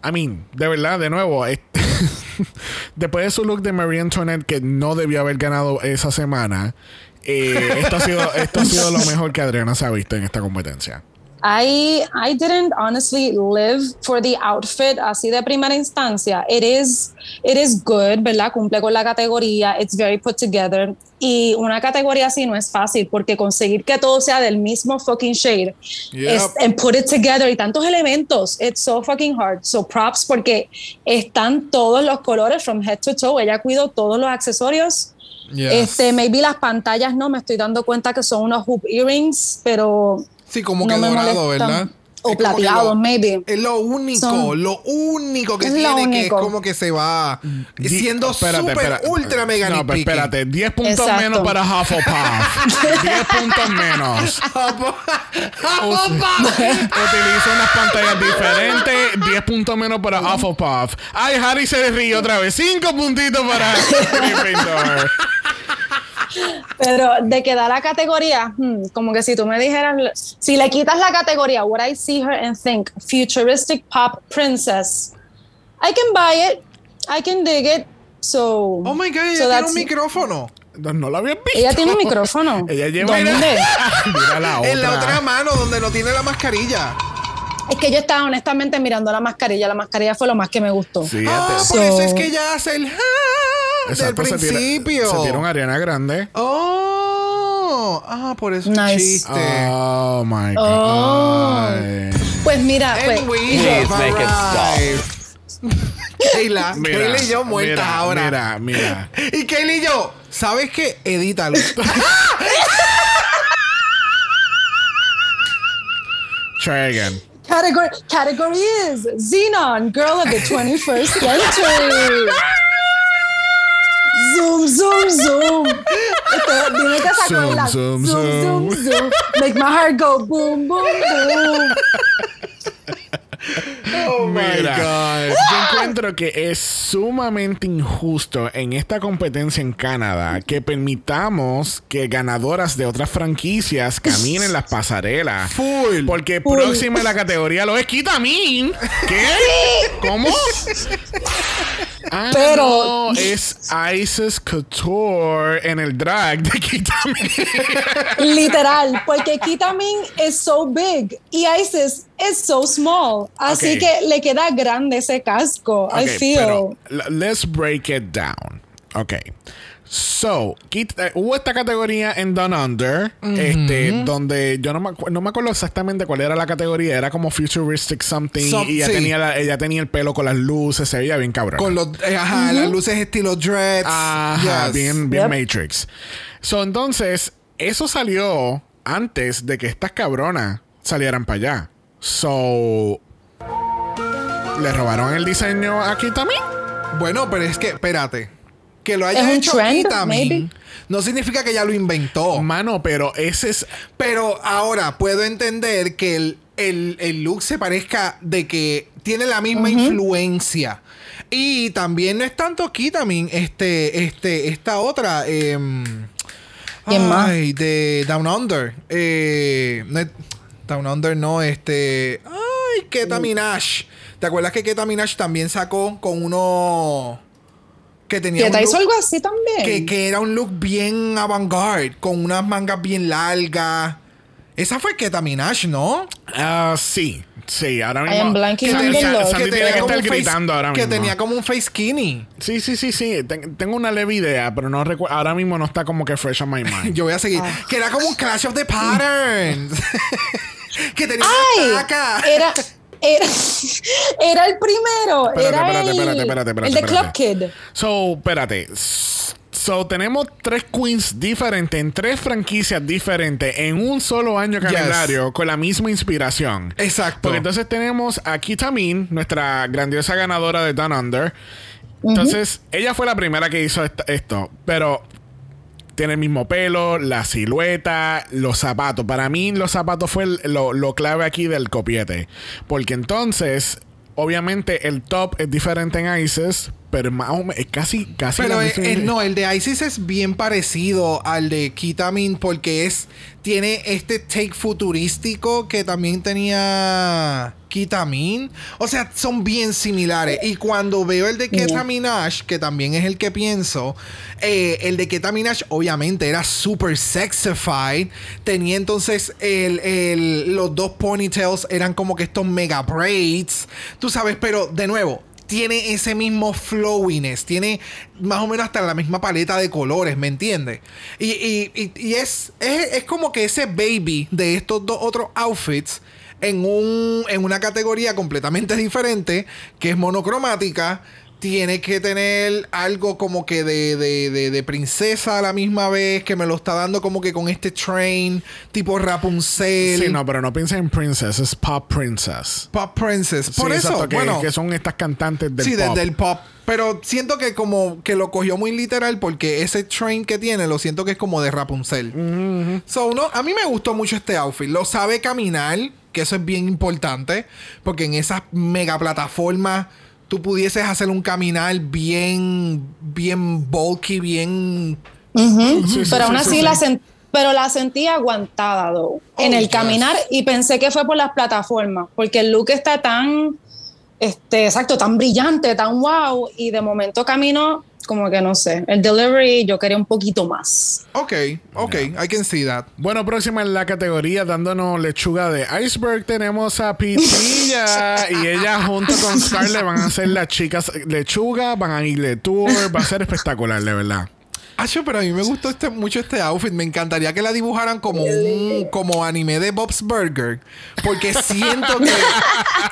I mean, de verdad, de nuevo, después de su look de Marie Antoinette, que no debió haber ganado esa semana, eh, esto, ha sido, esto ha sido lo mejor que Adriana se ha visto en esta competencia. I I didn't honestly live for the outfit así de primera instancia. It is it is good, ¿verdad? Cumple con la categoría. It's very put together. Y una categoría así no es fácil porque conseguir que todo sea del mismo fucking shade Yep. es, and put it together y tantos elementos. It's so fucking hard. So props porque están todos los colores from head to toe. Ella cuidó todos los accesorios. Este, maybe las pantallas no me estoy dando cuenta que son unos hoop earrings, pero Sí, como no que dorado, molestan. ¿verdad? O Es plateado, lo- maybe. Es lo único, Son- lo único que Es tiene lo que es único. como que se va Di- siendo espérate, espérate. ultra mega No, pero espérate, 10 puntos Exacto. menos para Hufflepuff. 10 puntos menos. Utiliza unas pantallas diferentes. 10 puntos menos para Hufflepuff. Ay, Harry se ríe otra vez. 5 puntitos para Gryffindor. Pero de que da la categoría, hmm, como que si tú me dijeras, si le quitas la categoría, would I see her and think futuristic pop princess? I can buy it, I can dig it. So, Oh my god, ella so tiene un micrófono. No, no lo habían visto. Ella tiene un micrófono. Ella lleva. ¿Dónde? Mira la otra. En la otra mano donde no tiene la mascarilla. Es que yo estaba honestamente mirando la mascarilla. La mascarilla fue lo más que me gustó. Sí, Ah, este- por eso So- es que ella hace el del Exacto, se tira- principio. Se tira una Ariana Grande. Oh, ah, por eso Nice. chiste. Oh my God. Oh. Ay. Pues mira, pues, And we Please have make it arrived. Kayla, Mira, Kayla y yo muertas mira, ahora. Mira, mira. Y Kayla y yo, ¿sabes qué? Edítalo. Try again. category, category is Xenon, girl of the 21st century. Zoom, zoom, zoom. Este, dime que se Zoom, zoom, zoom, zoom, zoom. Make my heart go boom, boom, boom. oh my God. Yo encuentro que es sumamente injusto en esta competencia en Canadá que permitamos que ganadoras de otras franquicias caminen las pasarelas. Full. Porque Full. próxima en la categoría lo es Kitamin. ¿Qué? ¿Cómo? Ah, Pero- no, es Isis Couture en el drag de Kitami. Literal, porque Kitamin es so big y Isis es so small. Así que le queda grande ese casco. I Ok, feel. pero let's break it down. Ok. So, eh, hubo esta categoría en Down Under, este, donde yo no me, no me acuerdo exactamente cuál era la categoría, era como futuristic something Some- y ella, sí. tenía la- ella tenía el pelo con las luces, se veía bien cabrón. Con los, eh, ajá, las luces estilo dreads. Ajá, Yes. bien, bien Yep. Matrix. So, entonces, eso salió antes de que estas cabronas salieran para allá. So, ¿le robaron el diseño aquí también? Bueno, pero es que, espérate. Que lo haya ¿Es un hecho trend, Kitamin maybe? no significa que ella lo inventó. Mano, pero ese es... Pero ahora puedo entender que el, el- el look se parezca de que tiene la misma influencia. Y también no es tanto Kitamin, este, este, esta otra. em, ¿Quién más? ay, de Down Under. Eh, no es- Down Under no, este. Ay, Keta Minaj. ¿Te acuerdas que Keta Minaj también sacó con uno. Que tenía. Que un te hizo look- algo así también. que, que era un look bien avant-garde, con unas mangas bien largas. Esa fue Keta Minaj, ¿no? Ah, sí, sí, ahora mismo... I am blanking Sandy- Sandy look. tiene que estar face- gritando ahora que mismo. tenía como un face skinny. Sí, sí, sí, sí. Ten- tengo una leve idea, pero no recuerdo... Ahora mismo no está como que fresh on my mind. Yo voy a seguir. Ah. Que era como un Clash of the Patterns. que tenía ¡Ay! una taca. Era, era, era el primero. Espérate, era espérate, el, espérate, espérate, espérate, el de Club. Kid. So, espérate. So, tenemos tres queens diferentes en tres franquicias diferentes en un solo año Yes. calendario con la misma inspiración. Exacto. Porque entonces tenemos a Kitamin, nuestra grandiosa ganadora de Down Under. Entonces, ella fue la primera que hizo esto, pero tiene el mismo pelo, la silueta, los zapatos. Para mí, los zapatos fue el- lo, lo clave aquí del copiete. Porque entonces, obviamente, el top es diferente en Isis, pero más o menos, es casi, casi Pero eh, eh, no, el de Isis es bien parecido al de Kitamin porque es tiene este take futurístico que también tenía Kitamin. O sea, son bien similares. Y cuando veo el de Ketaminash, que también es el que pienso, eh, el de Ketaminash obviamente era super sexified. Tenía entonces el, el- los dos ponytails eran como que estos mega braids. Tú sabes, pero de nuevo, tiene ese mismo flowiness, tiene más o menos hasta la misma paleta de colores, ¿me entiendes? Y, y- y- y es, es, es como que ese baby de estos dos otros outfits en, un, en una categoría completamente diferente, que es monocromática, tiene que tener algo como que de, de, de- de princesa a la misma vez, que me lo está dando como que con este train, tipo Rapunzel. Sí, no, pero no piensa en Princess, es Pop Princess. Pop Princess. Por Sí, eso, exacto, que, bueno, que son estas cantantes del sí, pop. desde el pop. Pero siento que como que lo cogió muy literal porque ese train que tiene lo siento que es como de Rapunzel. So, no, a mí me gustó mucho este outfit. Lo sabe caminar, que eso es bien importante. Porque en esas mega plataformas tú pudieses hacer un caminar bien, bien bulky, bien... Ujú. Sí, sí, pero sí, aún sí, así sí. la sen- pero la sentí aguantada though, en Oh, el yes. caminar y pensé que fue por las plataformas porque el look está tan este exacto tan brillante tan wow y de momento camino como que no sé el delivery yo quería un poquito más Ok, ok, I can see that. Bueno, próxima en la categoría, dándonos lechuga de iceberg, tenemos a Pitilla y ella junto con Scarlett van a ser las chicas lechuga, van a ir de tour, va a ser espectacular, de verdad. Acho, pero a mí me gustó este, mucho este outfit. Me encantaría que la dibujaran como un como anime de Bob's Burger. Porque siento que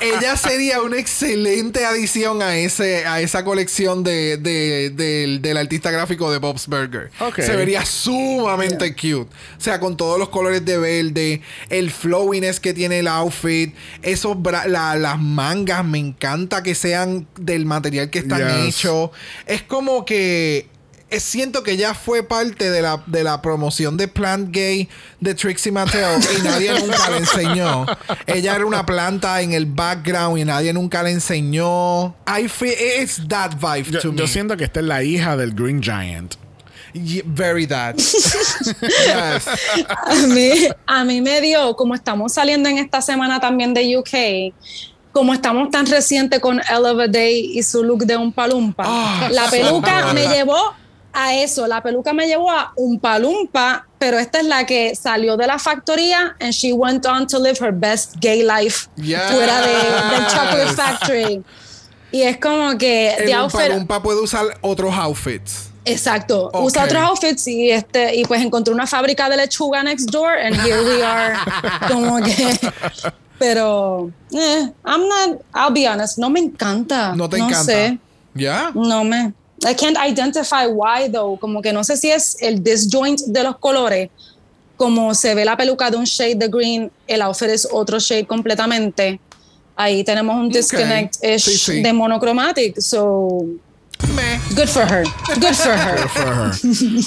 ella sería una excelente adición a ese a esa colección de, de- del- del artista gráfico de Bob's Burger. Ok. Se vería sumamente cute. O sea, con todos los colores de verde, el flowiness que tiene el outfit, esos la- las mangas, me encanta que sean del material que están Yes. hechos. Es como que eh, siento que ya fue parte de la, de la promoción de Plant Gay de Trixie Mattel y nadie nunca le enseñó. Ella era una planta en el background y nadie nunca le enseñó. I feel it's that vibe Yo, to yo me. siento que esta es la hija del Green Giant. Ye- very that. yes. a mí, a mí me dio como estamos saliendo en esta semana también de UK como estamos tan reciente con Ella of a Day y su look de un palumpa, Ah, la peluca me llevó a eso, la peluca me llevó a un palumpa, pero esta es la que salió de la factoría and she went on to live her best gay life Yes. fuera de, del Chocolate Factory. Y es como que El outfit, puede usar otros outfits. exacto, usa otros outfits y este y pues encontró una fábrica de lechuga next door and here we are como que pero eh, I'm not I'll be honest, no me encanta. No te encanta. sé. ¿Ya? No me. I can't identify why though. Como que no sé si es el disjoint de los colores. Como se ve la peluca de un shade de green, el outfit es otro shade completamente. Ahí tenemos un disconnect ish Sí, sí. de monochromatic. So good for her. Good for her. For her.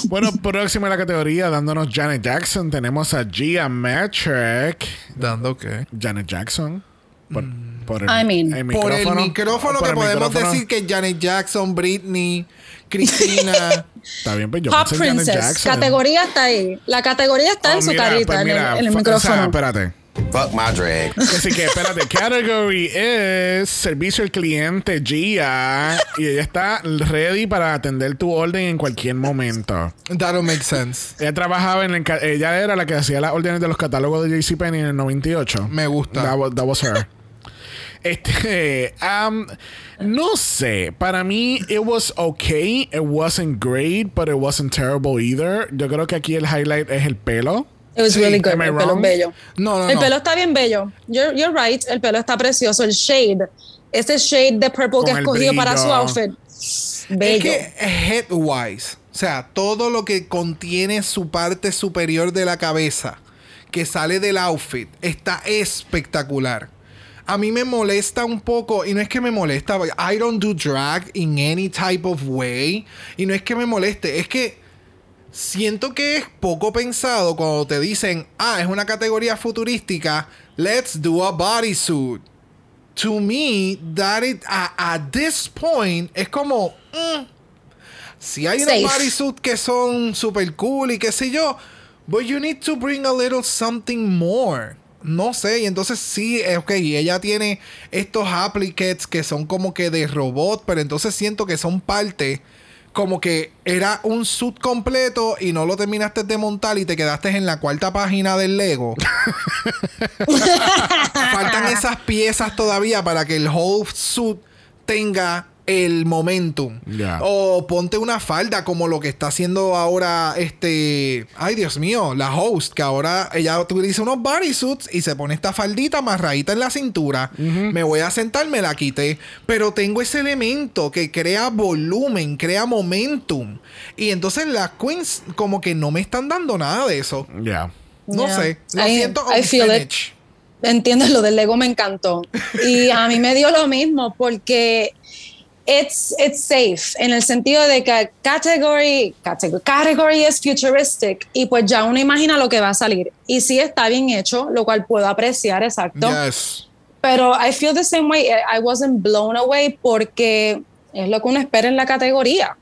bueno, próximo en la categoría, dándonos Janet Jackson, tenemos a Gia Metric. ¿Dando qué? Janet Jackson. Por, por el, I mean, Por el micrófono Por que el podemos micrófono. decir que Janet Jackson, Britney, Cristina. Está bien, pues yo Pop pensé en Janet Princess. Jackson. Categoría está ahí. La categoría está Oh, en su mira, carita, pues en, el, en el fa- micrófono. o sea, espérate. Fuck my drag. Así que espérate, category es servicio al cliente Gia y ella está ready para atender tu orden en cualquier momento. That don't make sense. Ella trabajaba en el, ella era la que hacía las órdenes de los catálogos de JCPenney en el 98. Me gusta. That was, that was her. Este, um, no sé, para mí it was okay, it wasn't great, but it wasn't terrible either. Yo creo que aquí el highlight es el pelo. It was Sí, really good. El pelo bello. No, no, el no. pelo está bien bello. You're, you're right. El pelo está precioso. El shade. Ese shade de purple Con que escogió para su outfit. Bello. Es que headwise, o sea, todo lo que contiene su parte superior de la cabeza que sale del outfit está espectacular. A mí me molesta un poco, y no es que me molesta, I don't do drag in any type of way, y no es que me moleste, es que siento que es poco pensado cuando te dicen, ah, es una categoría futurística, let's do a bodysuit. To me, that it, at this point, es como, mm, si hay unos bodysuit que son super cool y qué sé yo, but you need to bring a little something more. No sé, y entonces sí, eh, ok, ella tiene estos applicates que son como que de robot, pero entonces siento que son parte, como que era un suit completo y no lo terminaste de montar y te quedaste en la cuarta página del Lego. Faltan esas piezas todavía para que el whole suit tenga el momentum. O ponte una falda como lo que está haciendo ahora este... Ay, Dios mío, la host, que ahora ella utiliza unos bodysuits y se pone esta faldita amarradita en la cintura. Me voy a sentar, me la quité. Pero tengo ese elemento que crea volumen, crea momentum. Y entonces las queens como que no me están dando nada de eso. Ya. No Yeah. sé. Lo I- siento I feel it. Entiendes, lo del Lego me encantó. Y a mí me dio lo mismo porque it's, it's safe en el sentido de que category, category, category es futuristic y pues ya uno imagina lo que va a salir. Y sí está bien hecho, lo cual puedo apreciar, exacto. Yes. Pero I feel the same way. I wasn't blown away porque es lo que uno espera en la categoría.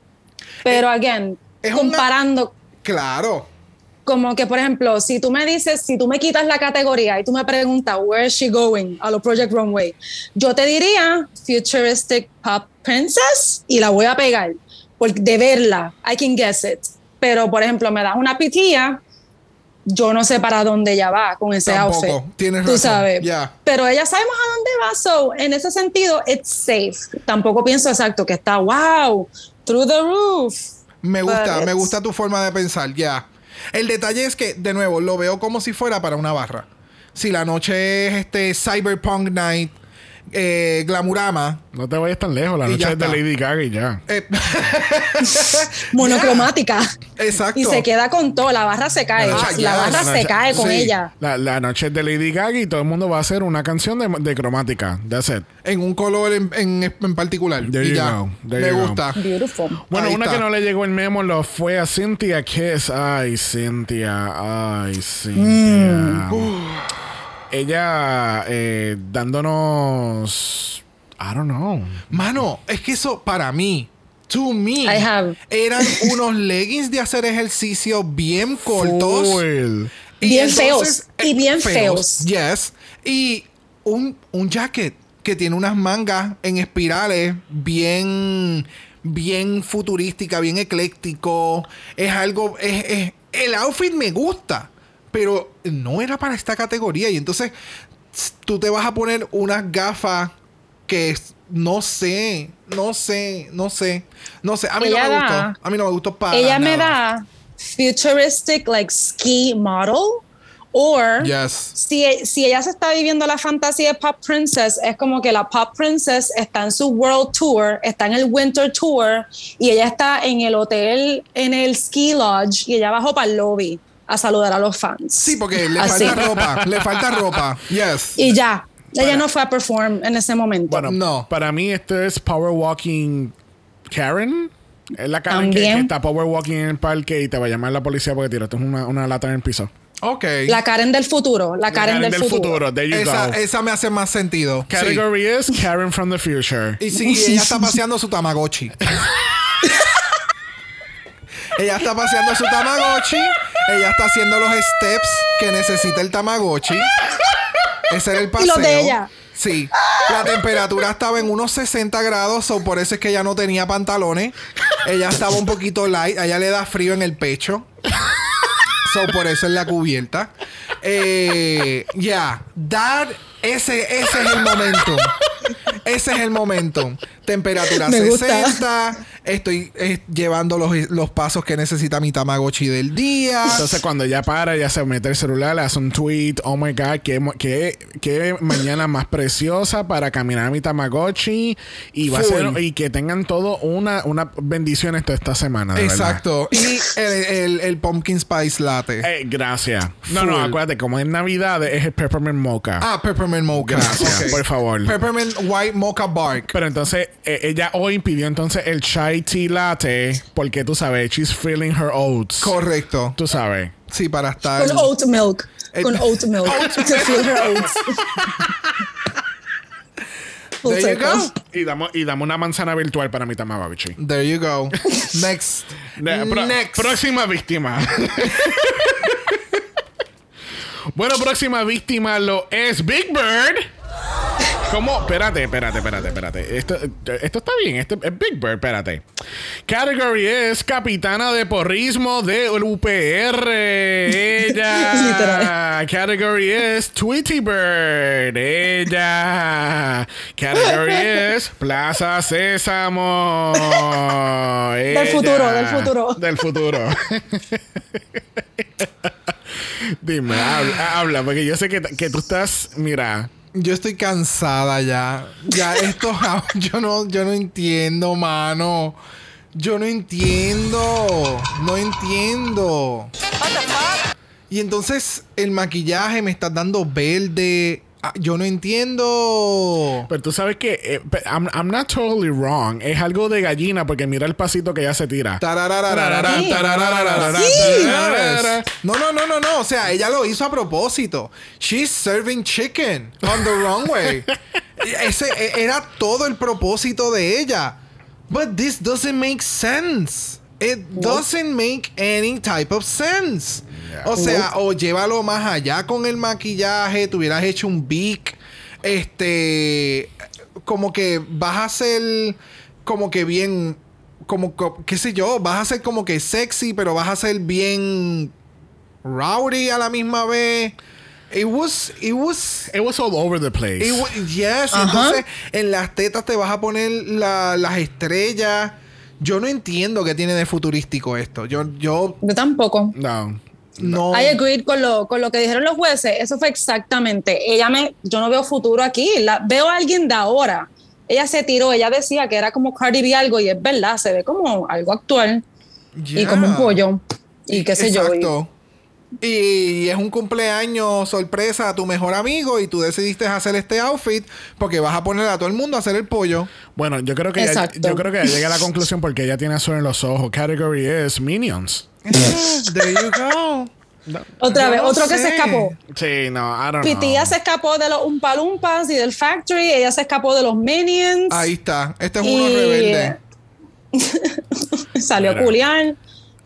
Pero again, es una- comparando Claro. como que, por ejemplo, si tú me dices, si tú me quitas la categoría y tú me preguntas, where is she going a lo Project Runway, yo te diría Futuristic Pop Princess y la voy a pegar. Porque de verla, I can guess it. Pero, por ejemplo, me das una pitilla, yo no sé para dónde ella va con ese Tampoco. outfit. Tienes Tú razón. sabes. Ya. Pero ella sabemos a dónde va. So, en ese sentido, it's safe. Tampoco pienso exacto que está, wow, through the roof. Me gusta, But me gusta tu forma de pensar, ya. El detalle es que, de nuevo, lo veo como si fuera para una barra. Si la noche es este Cyberpunk Night, eh, Glamurama. No te vayas tan lejos. La noche es de. Lady Gaga y ya. eh, monocromática. Exacto. Y se queda con todo, la barra se cae. Ah, la ya, barra la se cae con sí. ella. La, la noche es de Lady Gaga y todo el mundo va a hacer una canción de, de cromática. That's it. en un color en, en- en particular. There y you ya. Me gusta. Beautiful. Bueno, Ahí una está. que no le llegó el memo lo fue a Cynthia Kiss. Ay, Cynthia. Ay, Cynthia. Ella eh, dándonos. I don't know. Mano, es que eso para mí, to me, I have- eran unos leggings de hacer ejercicio bien cortos. Full. Y Bien entonces, feos, y eh, bien feos. Yes. Y un, un jacket. que tiene unas mangas en espirales bien bien futurística, bien ecléctico. Es algo es, es- el outfit me gusta, pero no era para esta categoría y entonces tú te vas a poner unas gafas que no sé, no sé, no sé, no sé. A mí Ella no me da- gustó. A mí no me gustó para Ella me da futuristic like ski model or Yes. si, si ella se está viviendo la fantasía de Pop Princess, es como que la Pop Princess está en su World Tour, está en el Winter Tour y ella está en el hotel, en el Ski Lodge y ella bajó para el lobby a saludar a los fans. Sí, porque le Así. falta ropa, le falta ropa. Yes. Y ya, ella no fue a perform en ese momento. Bueno, No. para mí esto es Power Walking Karen. Es la Karen que, que está Power Walking en el parque y te va a llamar la policía porque tiraste una, una lata en el piso. Ok. la Karen del futuro, la Karen, del, futuro. There you esa, go. esa me hace más sentido. Sí. Category is Karen from the future. Y sí, ella está paseando su Tamagotchi. ella está paseando su Tamagotchi. Ella está haciendo los steps que necesita el Tamagotchi. Ese era el paseo. los de ella. Sí. La temperatura estaba en unos 60 grados, so por eso es que ella no tenía pantalones. Ella estaba un poquito light. A ella le da frío en el pecho. So por eso es la cubierta. Eh, ya. Dar. Ese, ese es el momento. Ese es el momento. Temperatura Me gusta. 60. Estoy eh, llevando los, los pasos que necesita mi Tamagotchi del día. Entonces, cuando ya para, ya se mete el celular, le hace un tweet. Oh my God, qué, qué, qué mañana más preciosa para caminar a mi Tamagotchi. Y, va a Full. ser, y que tengan todo una, una bendición toda esta semana. de verdad. Exacto. Y el, el- el Pumpkin Spice Latte. Eh, gracias. No, no, acuérdate, como es Navidad, es el Peppermint Mocha. Ah, Peppermint Mocha. Gracias, por favor. Peppermint White Mocha Bark. Pero entonces, eh, ella hoy pidió entonces el chai tea latte porque tú sabes, she's feeling her oats. Correcto. Tú sabes. Sí, para estar. Con oat milk. Eh, Con oat milk. to feel her oats. There you go. Y damos, y damos una manzana virtual para mi Tamagotchi. There you go. Next. Ne- pro- Next. Próxima víctima. bueno, próxima víctima lo es Big Bird. ¿Cómo? Espérate, espérate, espérate, espérate. Esto, esto está bien. Esto es Big Bird, espérate. Category es capitana de porrismo de UPR. Ella. Category es Tweety Bird. Ella. Category es Plaza Sésamo. Del futuro, del futuro. Del futuro. Dime, habla, habla, porque yo sé que, que tú estás, mira, Yo estoy cansada ya. Ya esto yo no yo no entiendo, mano. Yo no entiendo. No entiendo. Y entonces el maquillaje me está dando verde. Ah, Yo no entiendo. pero tú sabes que eh, I'm, I'm not totally wrong. Es algo de gallina porque mira el pasito que ella se tira. No, no, no, no, no. O sea, ella lo hizo a propósito. She's serving chicken on the runway. Ese e- era todo el propósito de ella. But this doesn't make sense. It doesn't make any type of sense. O sea, o llévalo más allá con el maquillaje, te hubieras hecho un beak. Este. Como que vas a ser. Como que bien. Como, co- qué sé yo, vas a ser como que sexy, pero vas a ser bien rowdy a la misma vez. It was, it was, It was all over the place. it yes. Entonces, en las tetas te vas a poner la- las estrellas. Yo no entiendo qué tiene de futurístico esto. Yo, yo Yo tampoco. no. No. I agreed con lo, con lo que dijeron los jueces. Eso fue exactamente. Ella me, yo no veo futuro aquí. La, veo a alguien de ahora. Ella se tiró. Ella decía que era como Cardi B algo y es verdad. Se ve como algo actual y como un pollo y qué sé yo. y- Exacto. Y es un cumpleaños sorpresa a tu mejor amigo y tú decidiste hacer este outfit porque vas a poner a todo el mundo a hacer el pollo. Bueno, yo creo que ya, Exacto. yo creo que ya llegué a la conclusión porque ella tiene azul en los ojos. Category es Minions. There you go. Otra Yo vez, no otro que se escapó. Sí, no, I don't Pitilla know. se escapó de los Umpalumpas y del Factory. Ella se escapó de los Minions. Ahí está. Este es uno rebelde. Salió Mira. Julián.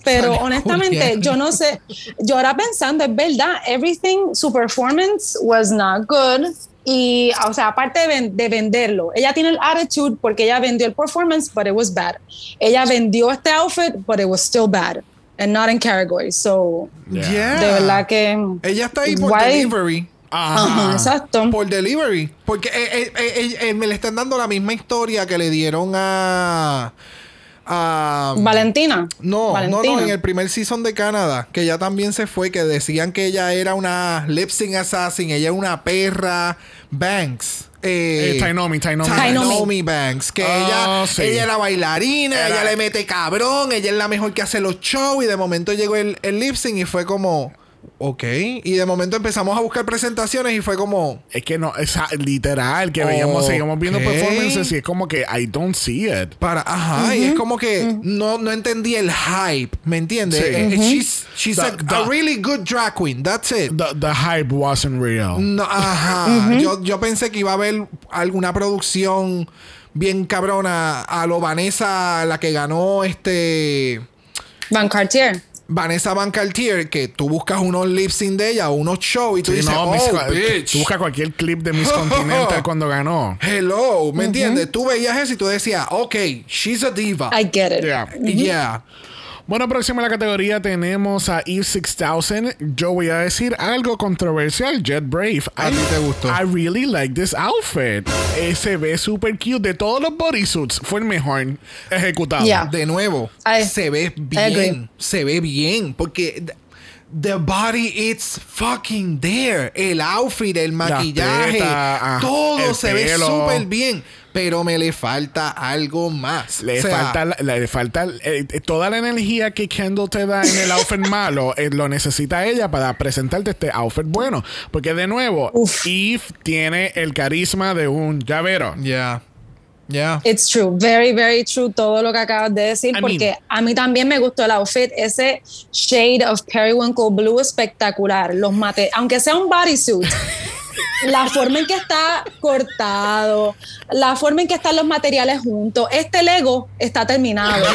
Pero Salió honestamente, Julián. yo no sé. Yo ahora pensando, es verdad, everything, su performance was not good. Y, o sea, aparte de, ven- de venderlo, ella tiene el attitude porque ella vendió el performance, but it was bad. Ella vendió este outfit, but it was still bad. And not in category. So, Yeah. Yeah. de verdad que. Ella está ahí por Why- delivery. Ajá. Ajá, exacto. Por delivery. Porque eh, eh, eh, eh, me le están dando la misma historia que le dieron a. a Valentina. no, Valentina. no, no, en el primer season de Canadá, que ella también se fue, que decían que ella era una lip sync assassin, ella era una perra. Banks. Eh, Eh, Tainomi, Tainomi. Tainomi. Naomi Banks, que Ah, ella, sí. ella era bailarina, Era- ella le mete cabrón, ella es la mejor que hace los shows y de momento llegó el, el lip sync y fue como, ok, y de momento empezamos a buscar presentaciones y fue como, Es que no, es literal, que veíamos, seguimos viendo performances y es como que I don't see it. para, ajá, y es como que no, no entendí el hype, ¿me entiendes? Sí. Eh, eh, She's, she's The- a, the- a really good drag queen, that's it. The, the hype wasn't real. No, ajá. yo, yo pensé que iba a haber alguna producción bien cabrona a lo Vanessa, la que ganó este... Van Cartier. Vanessa Van Cartier, que tú buscas unos lip sync de ella unos shows y tú Sí, dices, no, oh, bitch. Tú buscas cualquier clip de Miss Continental cuando ganó. Hello, ¿me entiendes? Tú veías eso y tú decías, ok, she's a diva. I get it. Yeah. Yeah. Bueno, próximo a la categoría tenemos a Eve 6000. Yo voy a decir algo controversial, Jet Brave. A I- ti te gustó. I really like this outfit. Eh, se ve super cute. De todos los bodysuits, fue el mejor ejecutado. Yeah. De nuevo, I- se ve bien. Se ve bien. Porque th- the body it's fucking there. El outfit, el maquillaje, todo el se ve súper bien. Pero me le falta algo más. Le O sea, falta, la- le falta eh, eh, toda la energía que Kendall te da en el outfit malo, eh, lo necesita ella para presentarte este outfit bueno. Porque de nuevo, Uf. Eve tiene el carisma de un llavero. Yeah. Yeah. It's true, very, very true todo lo que acabas de decir, I porque mean- a mí también me gustó el outfit, ese shade of periwinkle blue espectacular, los mate, aunque sea un bodysuit, la forma en que está cortado, la forma en que están los materiales juntos, este Lego está terminado.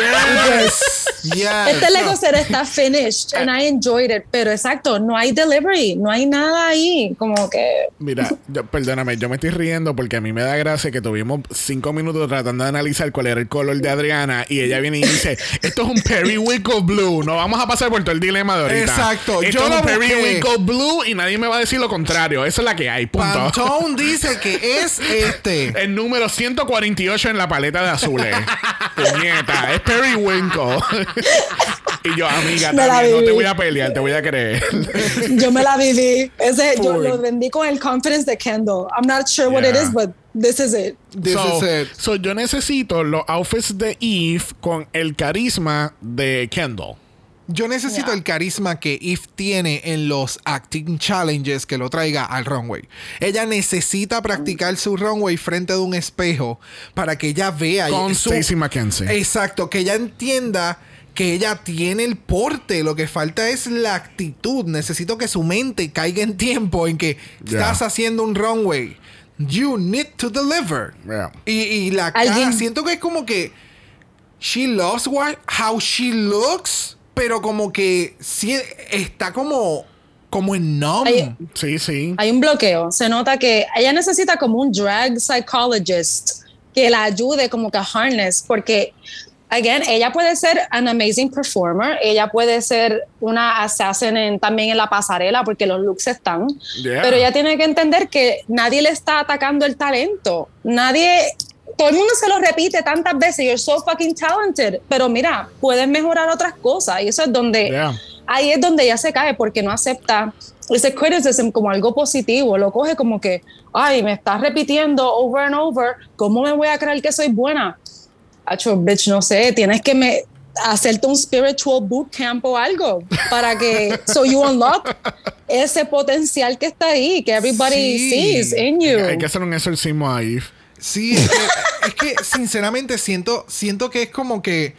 Yes. Este Lego set está finished and I enjoyed it, pero exacto, no hay delivery, no hay nada ahí, como que Mira, yo- perdóname, yo me estoy riendo porque a mí me da gracia que tuvimos cinco minutos tratando de analizar cuál era el color de Adriana y ella viene y dice, esto es un periwinkle blue, no vamos a pasar por todo el dilema de ahorita. Exacto, Esto yo es un periwinkle blue y nadie me va a decir lo contrario, esa es la que hay, punto. Pantone dice que es este. El número 148 en la paleta de azules. Puñeta, es periwinkle. y yo, amiga, también, no te voy a pelear, te voy a creer. yo me la viví. Ese, yo lo vendí con el confidence de Kendall. I'm not sure what it is, but this is it. This so, is it. so yo necesito los outfits de Eve con el carisma de Kendall. Yo necesito Yeah. el carisma que Eve tiene en los acting challenges que lo traiga al runway. Ella necesita practicar su runway frente de un espejo para que ella vea y Con su- Stacey McKenzie. Exacto, que ella entienda que ella tiene el porte, lo que falta es la actitud. Necesito que su mente caiga en tiempo en que Yeah. estás haciendo un runway. You need to deliver. Yeah. Y, y la cara, siento que es como que she loves what, how she looks, pero como que sí está como como en numb. Ay, Sí, sí. Hay un bloqueo. Se nota que ella necesita como un drag psychologist que la ayude como que a harness, porque, again, ella puede ser an amazing performer, ella puede ser una assassin en- también en la pasarela, porque los looks están, Yeah. pero ella tiene que entender que nadie le está atacando el talento. Nadie, todo el mundo se lo repite tantas veces, you're so fucking talented, pero mira, puedes mejorar otras cosas y eso es donde, Yeah. ahí es donde ella se cae porque no acepta ese criticism como algo positivo, lo coge como que, ay, me estás repitiendo over and over, ¿cómo me voy a creer que soy buena? Acho, bitch, no sé, tienes que me, hacerte un spiritual bootcamp o algo para que, so you unlock ese potencial que está ahí, que everybody Sí. sees in you. Hay que hacer un exorcismo a Eve. Sí, es que, es que, sinceramente siento, siento que es como que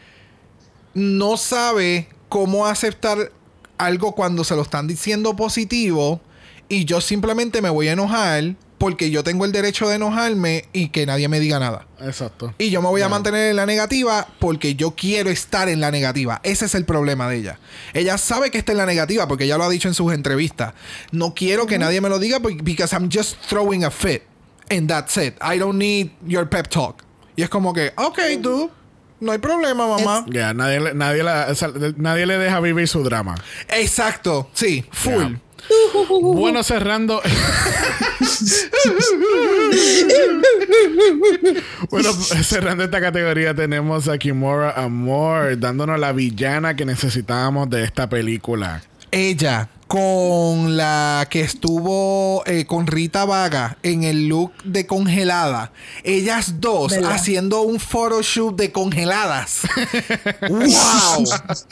no sabe cómo aceptar algo cuando se lo están diciendo positivo y yo simplemente me voy a enojar porque yo tengo el derecho de enojarme y que nadie me diga nada. Exacto. Y yo me voy a mantener en la negativa porque yo quiero estar en la negativa. Ese es el problema de ella. Ella sabe que está en la negativa porque ella lo ha dicho en sus entrevistas. No quiero que nadie me lo diga porque because I'm just throwing a fit. And that's it. I don't need your pep talk. Y es como que, ok, tú, no hay problema, mamá. Ya, nadie, nadie, la- o sea, nadie le deja vivir su drama. Exacto, sí, full. Bueno, cerrando. bueno, cerrando esta categoría tenemos a Kimura Amor dándonos la villana que necesitábamos de esta película. Ella con la que estuvo eh, con Rita Vaga en el look de congelada. Ellas dos ¿Verdad? haciendo un photoshoot de congeladas. ¡Wow!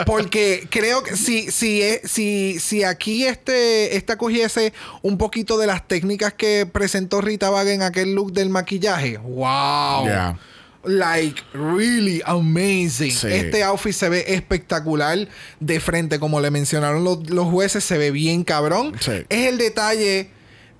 Porque creo que si, si, si, si aquí este, esta cogiese un poquito de las técnicas que presentó Rita Vaga en aquel look del maquillaje. ¡Wow! Like, really amazing. Sí. Este outfit se ve espectacular de frente, como le mencionaron los, los jueces, se ve bien cabrón. Sí. Es el detalle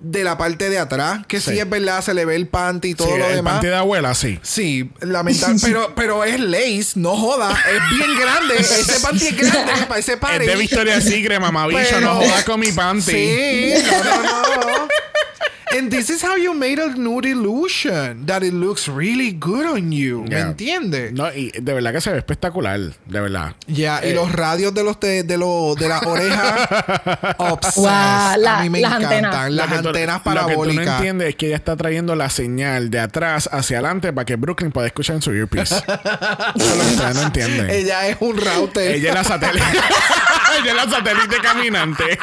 de la parte de atrás, que sí, Sí. es verdad, se le ve el panty y todo Sí, lo el demás. panty de abuela, sí. Sí, lamentable. pero, pero es lace, no joda. Es bien grande. Ese panty es grande para ese party. Es de Victoria's Secret, mamabicho. Pero- No jodas con mi panty. Sí, no, no, no. And this is how you made a nude illusion. That it looks really good on you. ¿Me Yeah. entiendes? No, y de verdad que se ve espectacular. De verdad. Ya, y Eh. los radios de los de, de, los de las orejas. Wow, a la- mí me las encantan. antenas. Las Lo que tú- antenas Lo que tú no parabólicas. entiendes es que ella está trayendo la señal de atrás hacia adelante para que Brooklyn pueda escuchar en su earpiece. Eso es lo que ustedes no entienden. Ella es un router. Ella es la satélite. ella es la satélite caminante.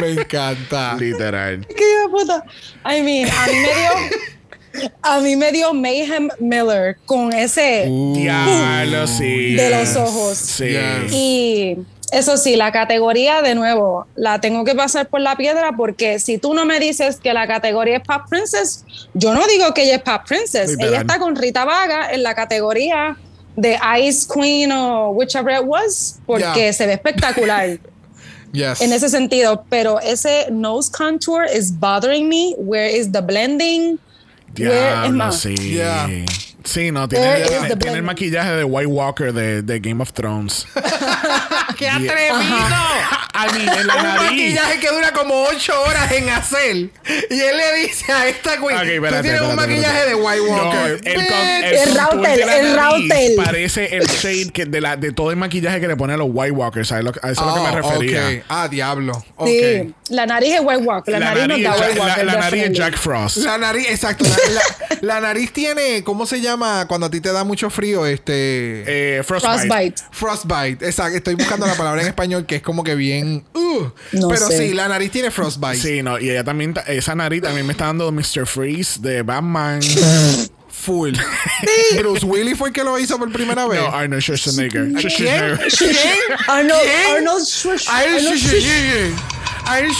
Me encanta. Literal. ¿Qué puta? I mean, a mí me dio. A mí me dio Mayhem Miller con ese. Diablo, sí. De los ojos. Sí. Yes. Y eso sí, la categoría, de nuevo, la tengo que pasar por la piedra porque si tú no me dices que la categoría es Pop Princess, yo no digo que ella es Pop Princess. Literal. Ella está con Rita Vaga en la categoría de Ice Queen o whichever it was, porque Yeah. se ve espectacular Yes. en ese sentido. Pero ese nose contour is bothering me. Where is the blending? Where- sí. Yeah. Sí, no, tiene, Where is tiene- el maquillaje de White Walker de, de Game of Thrones. ¡Qué atrevido! I mean, en la un nariz. maquillaje que dura como 8 horas en hacer. Y él le dice a esta güey: Ok, Tú espérate, tienes un maquillaje espérate. de White No, Walker. el, con- el El router, nariz router. Parece el shade que de, la, de todo el maquillaje que le pone a los White Walkers. ¿sabes lo que- a eso es lo que me Ah, refería. Ah, diablo. Sí, la nariz es White Walker. La, nariz, no es White la- Walker. la nariz es. Jack Frost. La nariz, exacto. La, la- la nariz tiene, ¿cómo se llama? Cuando a ti te da mucho frío, este. Eh, Frostbite. Frostbite. Frostbite, exacto. Estoy buscando la palabra en español que es como que bien. uh. No Pero sé. sí, la nariz tiene frostbite. Sí, no, y ella también, ta- esa nariz también me está dando Mr. Freeze de Batman. Full. Bruce Willis fue el que lo hizo por primera vez. no, Arnold Schwarzenegger. ¿Quién? Schwarzenegger. ¿Quién? Arnold, ¿Quién? Arnold Schwarz- Arnold Arnold Schwarz- Schwarzenegger. Arnold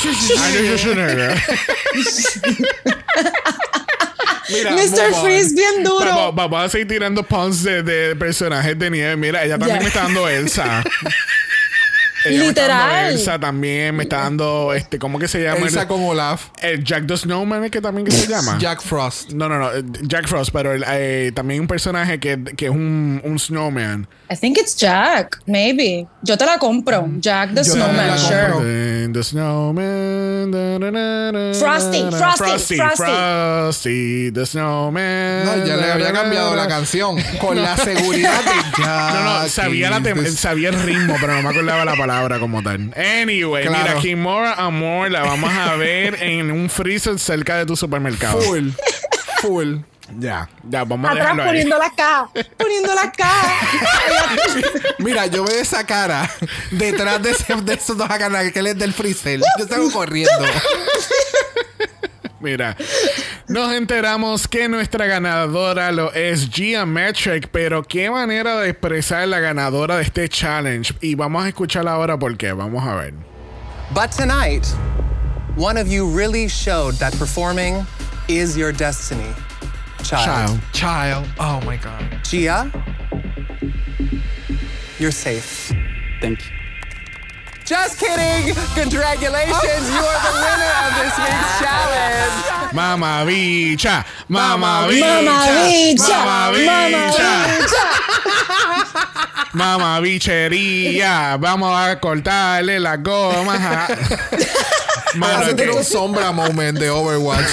Schwarzenegger. Mira, Mr. Freeze bien duro. Vamos, vamos a seguir tirando puns de, de personajes de nieve. Mira, ella también me está dando Elsa. Ella me Literal. Elsa también me está dando este, ¿cómo que se llama? Elsa el, con Olaf. el Jack the Snowman, ¿es que también que se llama? Jack Frost. No, no, no, eh, Jack Frost, pero el, eh, también un personaje que, que es un, un snowman. I think it's Jack, maybe. Yo te la compro. Jack the Yo Snowman, la sure. The snowman. da, da, da, da, Frosty. Frosty, Frosty, Frosty. Frosty, the snowman. No, ya le había cambiado la canción con la seguridad de Jack. No, no, sabía, la sabía el ritmo, pero no me acordaba la palabra como tal. Anyway, Claro. mira, Kimora Amor la vamos a ver en un freezer cerca de tu supermercado. Full. Full. Ya, ya, vamos a dejarlo ahí. poniendo la K. Poniendo la K. Mira, yo veo esa cara detrás de, ese, de esos dos que él es del freezer. Yo salgo corriendo. Mira, nos enteramos que nuestra ganadora lo es Gia Metric, pero qué manera de expresar la ganadora de este challenge. Y vamos a escuchar ahora por qué. Vamos a ver. But tonight, one of you really showed that performing is your destiny. Child. Child. Oh my God. Gia, you're safe. Thank you. Just kidding! Congratulations! You are the winner of this week's challenge. Mama bicha, mama bicha, Mamá bicha. mama bicha, bicha. mama bichería. Vamos a cortarle las gomas. a- Mano, que- un sombra moment de Overwatch.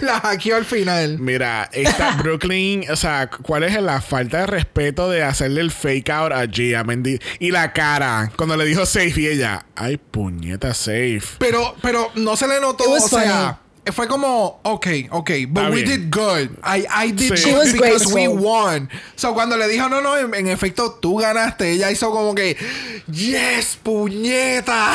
La hackeó al final. Mira, esta Brooklyn, o sea, ¿cuál es la falta de respeto de hacerle el fake out a Gia Mendy? Y la cara, cuando le dijo safe y ella, ay, puñeta, safe. Pero, pero no se le notó, It was o sea, fue como, ok, ok, but Está we bien. did good. I, I did Sí. She good was because we won. So cuando le dijo, no, no, en, en efecto, tú ganaste, ella hizo como que, yes, puñeta.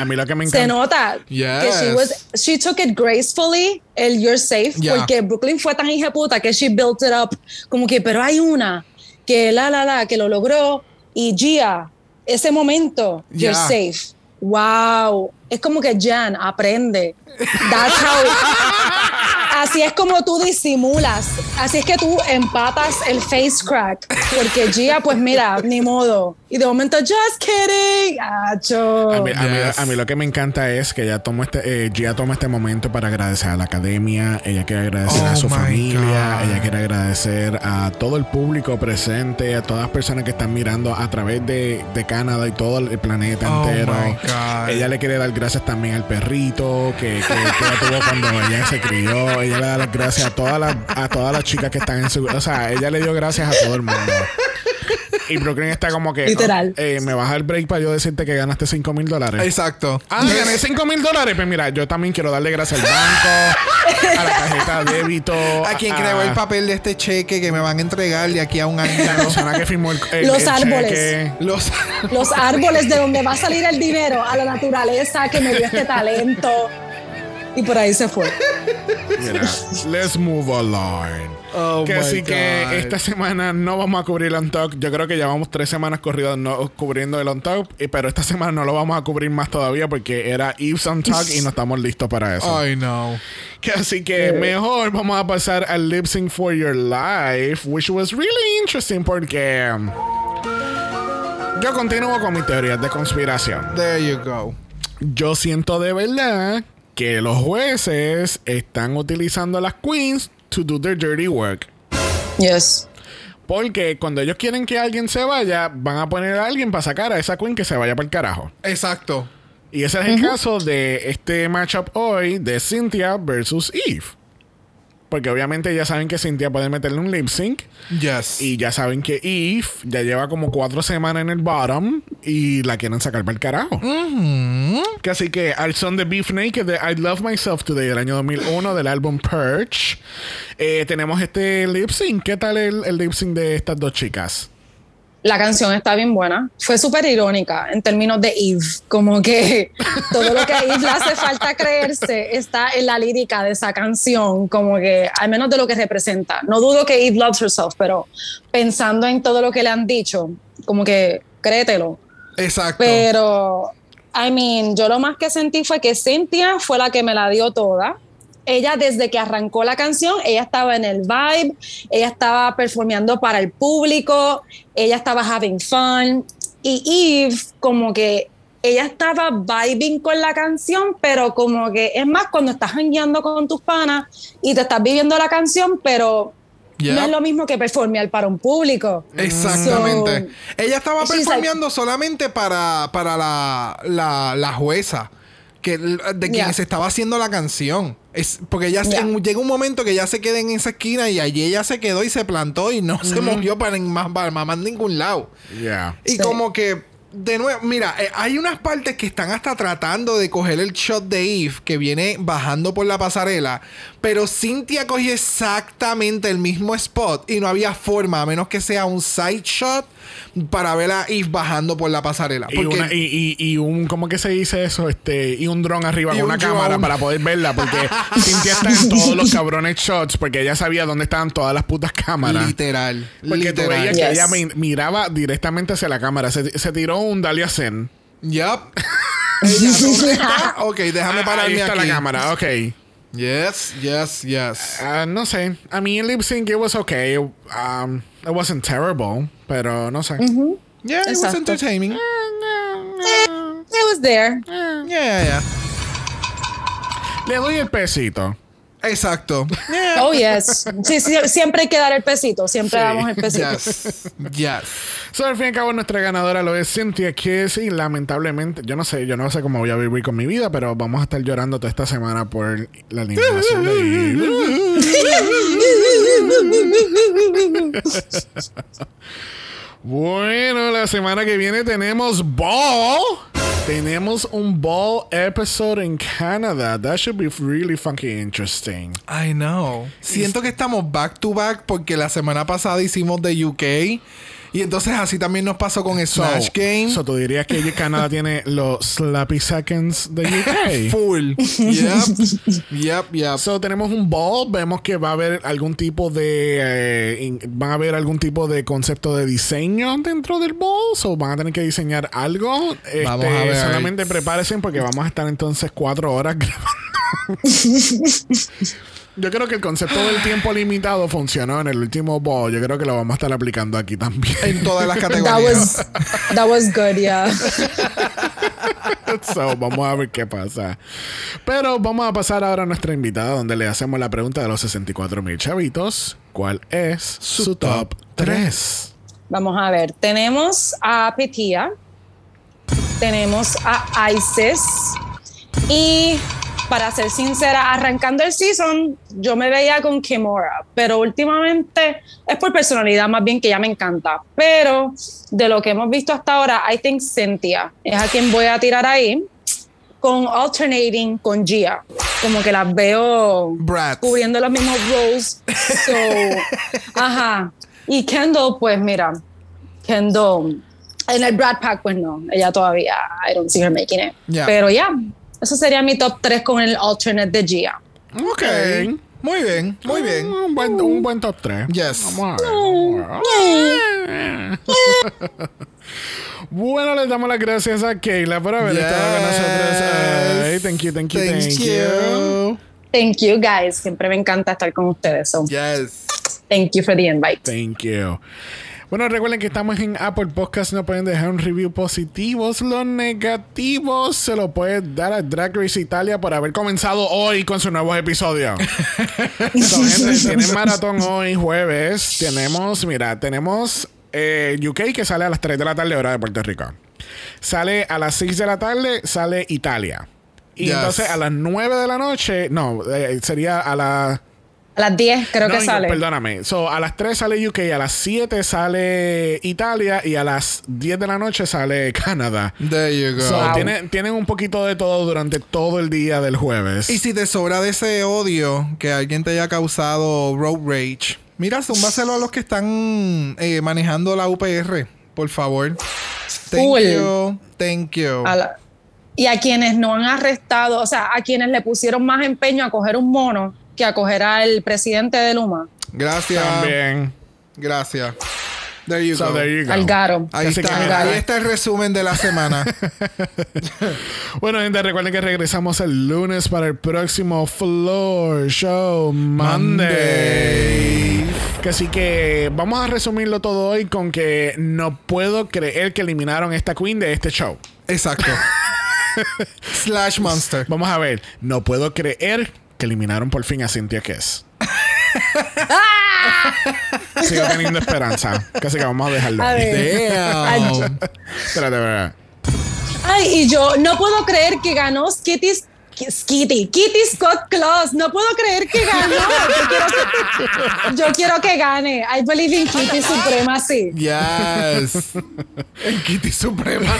A mí lo que me Se encanta. nota que she Yes. was she took it gracefully, el you're safe, Yeah. porque Brooklyn fue tan puta que she built it up como que, pero hay una que la la la que lo logró y Gia, ese momento, you're Yeah. safe. Wow, es como que Jan aprende. That's how Así es como tú disimulas. Así es que tú empatas el face crack. Porque Gia, pues mira, ni modo. Y de momento, just kidding. Acho. A mí, a, mí, Yes. a mí lo que me encanta es que ella toma este, eh, Gia toma este momento para agradecer a la academia, ella quiere agradecer a Oh su familia, God. ella quiere agradecer a todo el público presente, a todas las personas que están mirando a través de, de Canadá y todo el planeta Oh entero. my God. Ella le quiere dar gracias también al perrito que, que, que ella tuvo cuando ella se crió. Ella le da las gracias a todas las, a todas las chicas que están en su... O sea, ella le dio gracias a todo el mundo. Y Brooklyn está como que... Literal. eh, me baja el break para yo decirte que ganaste 5 mil dólares. Exacto. Ah, gané 5 mil dólares. Pues mira, yo también quiero darle gracias al banco, a la tarjeta de débito. A quien creó el papel de este cheque que me van a entregar de aquí a un año. La persona que firmó el, el- Los el árboles. cheque. Los los árboles de donde va a salir el dinero, a la naturaleza que me dio este talento. Y por ahí se fue. Mira, let's move along. Oh que así God. que esta semana no vamos a cubrir el on top. Yo creo que llevamos tres semanas corridas no cubriendo el on top, y- pero esta semana no lo vamos a cubrir más todavía porque era Eve's on top y no estamos listos para eso. Ay, no. Que así que mejor vamos a pasar al lip sync for your life, which was really interesting porque yo continúo con mis teorías de conspiración. There you go. Yo siento de verdad que los jueces están utilizando a las queens to do their dirty work. Yes. Porque cuando ellos quieren que alguien se vaya, van a poner a alguien para sacar a esa queen que se vaya para el carajo. Exacto. Y ese es el caso de este matchup hoy de Cynthia versus Eve. Porque obviamente ya saben que Cynthia puede meterle un lip sync. Yes. Y ya saben que Eve ya lleva como cuatro semanas en el bottom y la quieren sacar para el carajo. Que así que al son de Beef Naked de I Love Myself Today del año 2001 del álbum Purge, eh, tenemos este lip sync. ¿Qué tal el, el lip sync de estas dos chicas? La canción está bien buena. Fue súper irónica en términos de Eve. Como que todo lo que a Eve le hace falta creerse está en la lírica de esa canción. Como que, al menos de lo que representa. No dudo que Eve loves herself, pero pensando en todo lo que le han dicho, como que créetelo. Exacto. Pero, I mean, yo lo más que sentí fue que Cynthia fue la que me la dio toda. Ella desde que arrancó la canción, ella estaba en el vibe, ella estaba performeando para el público, ella estaba having fun. Y Eve, como que ella estaba vibing con la canción, pero como que es más cuando estás hangueando con tus panas y te estás viviendo la canción, pero Yep. no es lo mismo que performear para un público. Exactamente. So, Ella estaba performeando solamente para, para la, la, la jueza. Que, de quien Yeah. se estaba haciendo la canción. Es, porque ella se- Yeah. en- llega un momento que ya se queda en esa esquina y allí ella se quedó y se plantó y no se movió para, más, para más ningún lado. Yeah. Y Sí. como que, de nuevo, mira, eh, hay unas partes que están hasta tratando de coger el shot de Eve que viene bajando por la pasarela, pero Cynthia cogió exactamente el mismo spot y no había forma, a menos que sea un side shot, para ver a Eve bajando por la pasarela. Y, Porque una- y, y- y un, ¿cómo que se dice eso? Este, y un dron arriba Y con un una cámara drone. para poder verla, porque Cynthia está en todos los cabrones shots, porque ella sabía dónde estaban todas las putas cámaras. literal, Porque tú literal. veías que Yes. ella mi- miraba directamente hacia la cámara. Se, se tiró un Dalia Zen. Yup. Ella, ¿dónde está? ok, déjame Ah, pararme Ahí está aquí. la cámara, ok. Yes, yes, yes. Ah, no sé. A mí el lip sync it was okay. Um, it wasn't terrible, pero no sé. Yeah, it was Exacto. entertaining. It was there. Yeah, yeah, yeah. Le doy el pesito. Exacto. Oh, yes. Sí, sí, siempre hay que dar el pesito. Siempre Sí. damos el pesito. Yes. Yes. So, al fin y al cabo, nuestra ganadora lo es Cynthia Kiss y lamentablemente, yo no sé, yo no sé cómo voy a vivir con mi vida, pero vamos a estar llorando toda esta semana por la eliminación de Bueno, la semana que viene tenemos Ball. Tenemos un Ball episode en Canadá. That should be really funky interesting. I know. Siento que estamos back to back porque la semana pasada hicimos de UK. Y entonces así también nos pasó con Smash So- Game. So, tú dirías que Canadá tiene los slappy seconds de UK. Full. Yep. yep, yep. So, tenemos un ball, vemos que va a haber algún tipo de eh, in- van a haber algún tipo de concepto de diseño dentro del ball, so van a tener que diseñar algo. Este, Vamos a ver. Solamente prepárense porque vamos a estar entonces cuatro horas grabando. Yo creo que el concepto del tiempo limitado funcionó en el último ball. Yo creo que lo vamos a estar aplicando aquí también. en todas las That categorías. was, that was good, yeah. So, vamos a ver qué pasa. Pero vamos a pasar ahora a nuestra invitada, donde le hacemos la pregunta de los 64 mil chavitos: ¿Cuál es su top 3? Vamos a ver. Tenemos a Petia. Tenemos a Isis. Y para ser sincera, arrancando el season, yo me veía con Kimura. Pero últimamente es por personalidad más bien que ya me encanta. Pero de lo que hemos visto hasta ahora, I think Cynthia es a quien voy a tirar ahí. Con alternating con Gia. Como que las veo Brats. cubriendo los mismos roles. So, ajá. Y Kendall, pues mira, Kendall, en el Brad Pack, pues no, ella todavía, I don't see her making it. Yeah. Pero ya, eso sería mi top 3 con el alternate de Gia. Ok. Muy bien, muy bien. Un buen, un buen top 3. Yes. Vamos a ver. Bueno, les damos las gracias a Keila por haber estado con nosotros. Ay, thank you, thank you, thank, you. Thank you guys, siempre me encanta estar con ustedes. So, Yes. thank you for the invite. Thank you. Bueno, recuerden que estamos en Apple Podcast. No pueden dejar un review positivos. Los negativos se lo pueden dar a Drag Race Italia por haber comenzado hoy con su nuevo episodio. So, gente, tienen maratón hoy, jueves. Tenemos, mira, tenemos eh, UK que sale a las 3 de la tarde, hora de Puerto Rico. Sale a las 6 de la tarde, sale Italia. Y Yes. entonces a las 9 de la noche, no, eh, sería a las A las 10 creo no, que no, sale. Perdóname. So, a las 3 sale UK, a las 7 sale Italia y a las 10 de la noche sale Canadá. There you go. So, Wow. tienen, tienen un poquito de todo durante todo el día del jueves. Y si te sobra de ese odio que alguien te haya causado road rage, mira, zúmbaselo a los que están eh, manejando la UPR, por favor. Thank Full. you. Thank you. A la- y a quienes no han arrestado, o sea, a quienes le pusieron más empeño a coger un mono que a coger al presidente de Luma, Gracias. También. Gracias. There you So, go. there you go. al Garo. Ahí está, mira, ahí está el resumen de la semana. Bueno, gente, recuerden que regresamos el lunes para el próximo Floor Show Monday. Que así que vamos a resumirlo todo hoy con que no puedo creer que eliminaron esta queen de este show. Exacto. Slash Monster. Vamos a ver, no puedo creer que eliminaron por fin a Cynthia Kiss. Sigo teniendo esperanza. Casi que vamos a dejarlo. A ahí. ver. Damn. Espérate, espérate. Ay, y yo no puedo creer que ganó Kitty, Kitty, Kitty Scott Claus. No puedo creer que ganó. Yo quiero que, yo quiero que gane. I believe in Kitty Supremacy. Yes. El Kitty Suprema.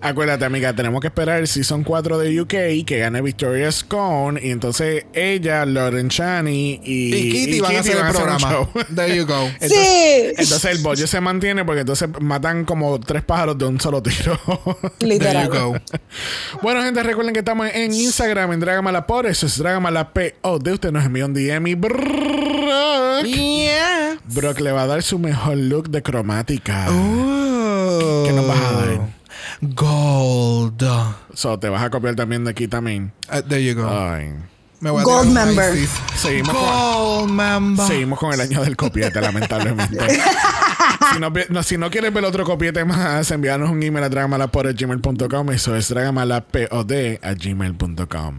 Acuérdate, amiga, tenemos que esperar el Season 4 de UK que gane Victoria Scone. Y entonces ella, Lauren Chani y, Y Kitty van a hacer el programa. show. There you go. Entonces, Sí. entonces el bollo se mantiene porque entonces matan como tres pájaros de un solo tiro. There Literal. you go. bueno, gente, recuerden que estamos en Instagram en Dragamala por eso es Dragamala P.O. de usted nos envió un DM y Brock. Yeah. Brock le va a dar su mejor look de cromática. Oh. ¿Qué nos vas a dar? Gold. So, te vas a copiar también de aquí también. Uh, there you go. Ay. Me voy a Gold member. Seguimos con, Gold member. seguimos con el año del copiete, lamentablemente. si, no, no- si no quieres ver otro copiete más, envíanos un email a dragamalapod.gmail.com. Eso es dragamalapod a gmail.com.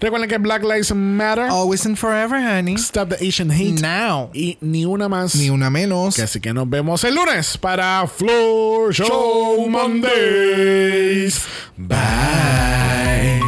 Recuerden que Black Lives Matter. Always and forever, honey. Stop the Asian Hate. Now. Y ni una más. Ni una menos. Que así que nos vemos el lunes para Floor Show Mondays. Bye.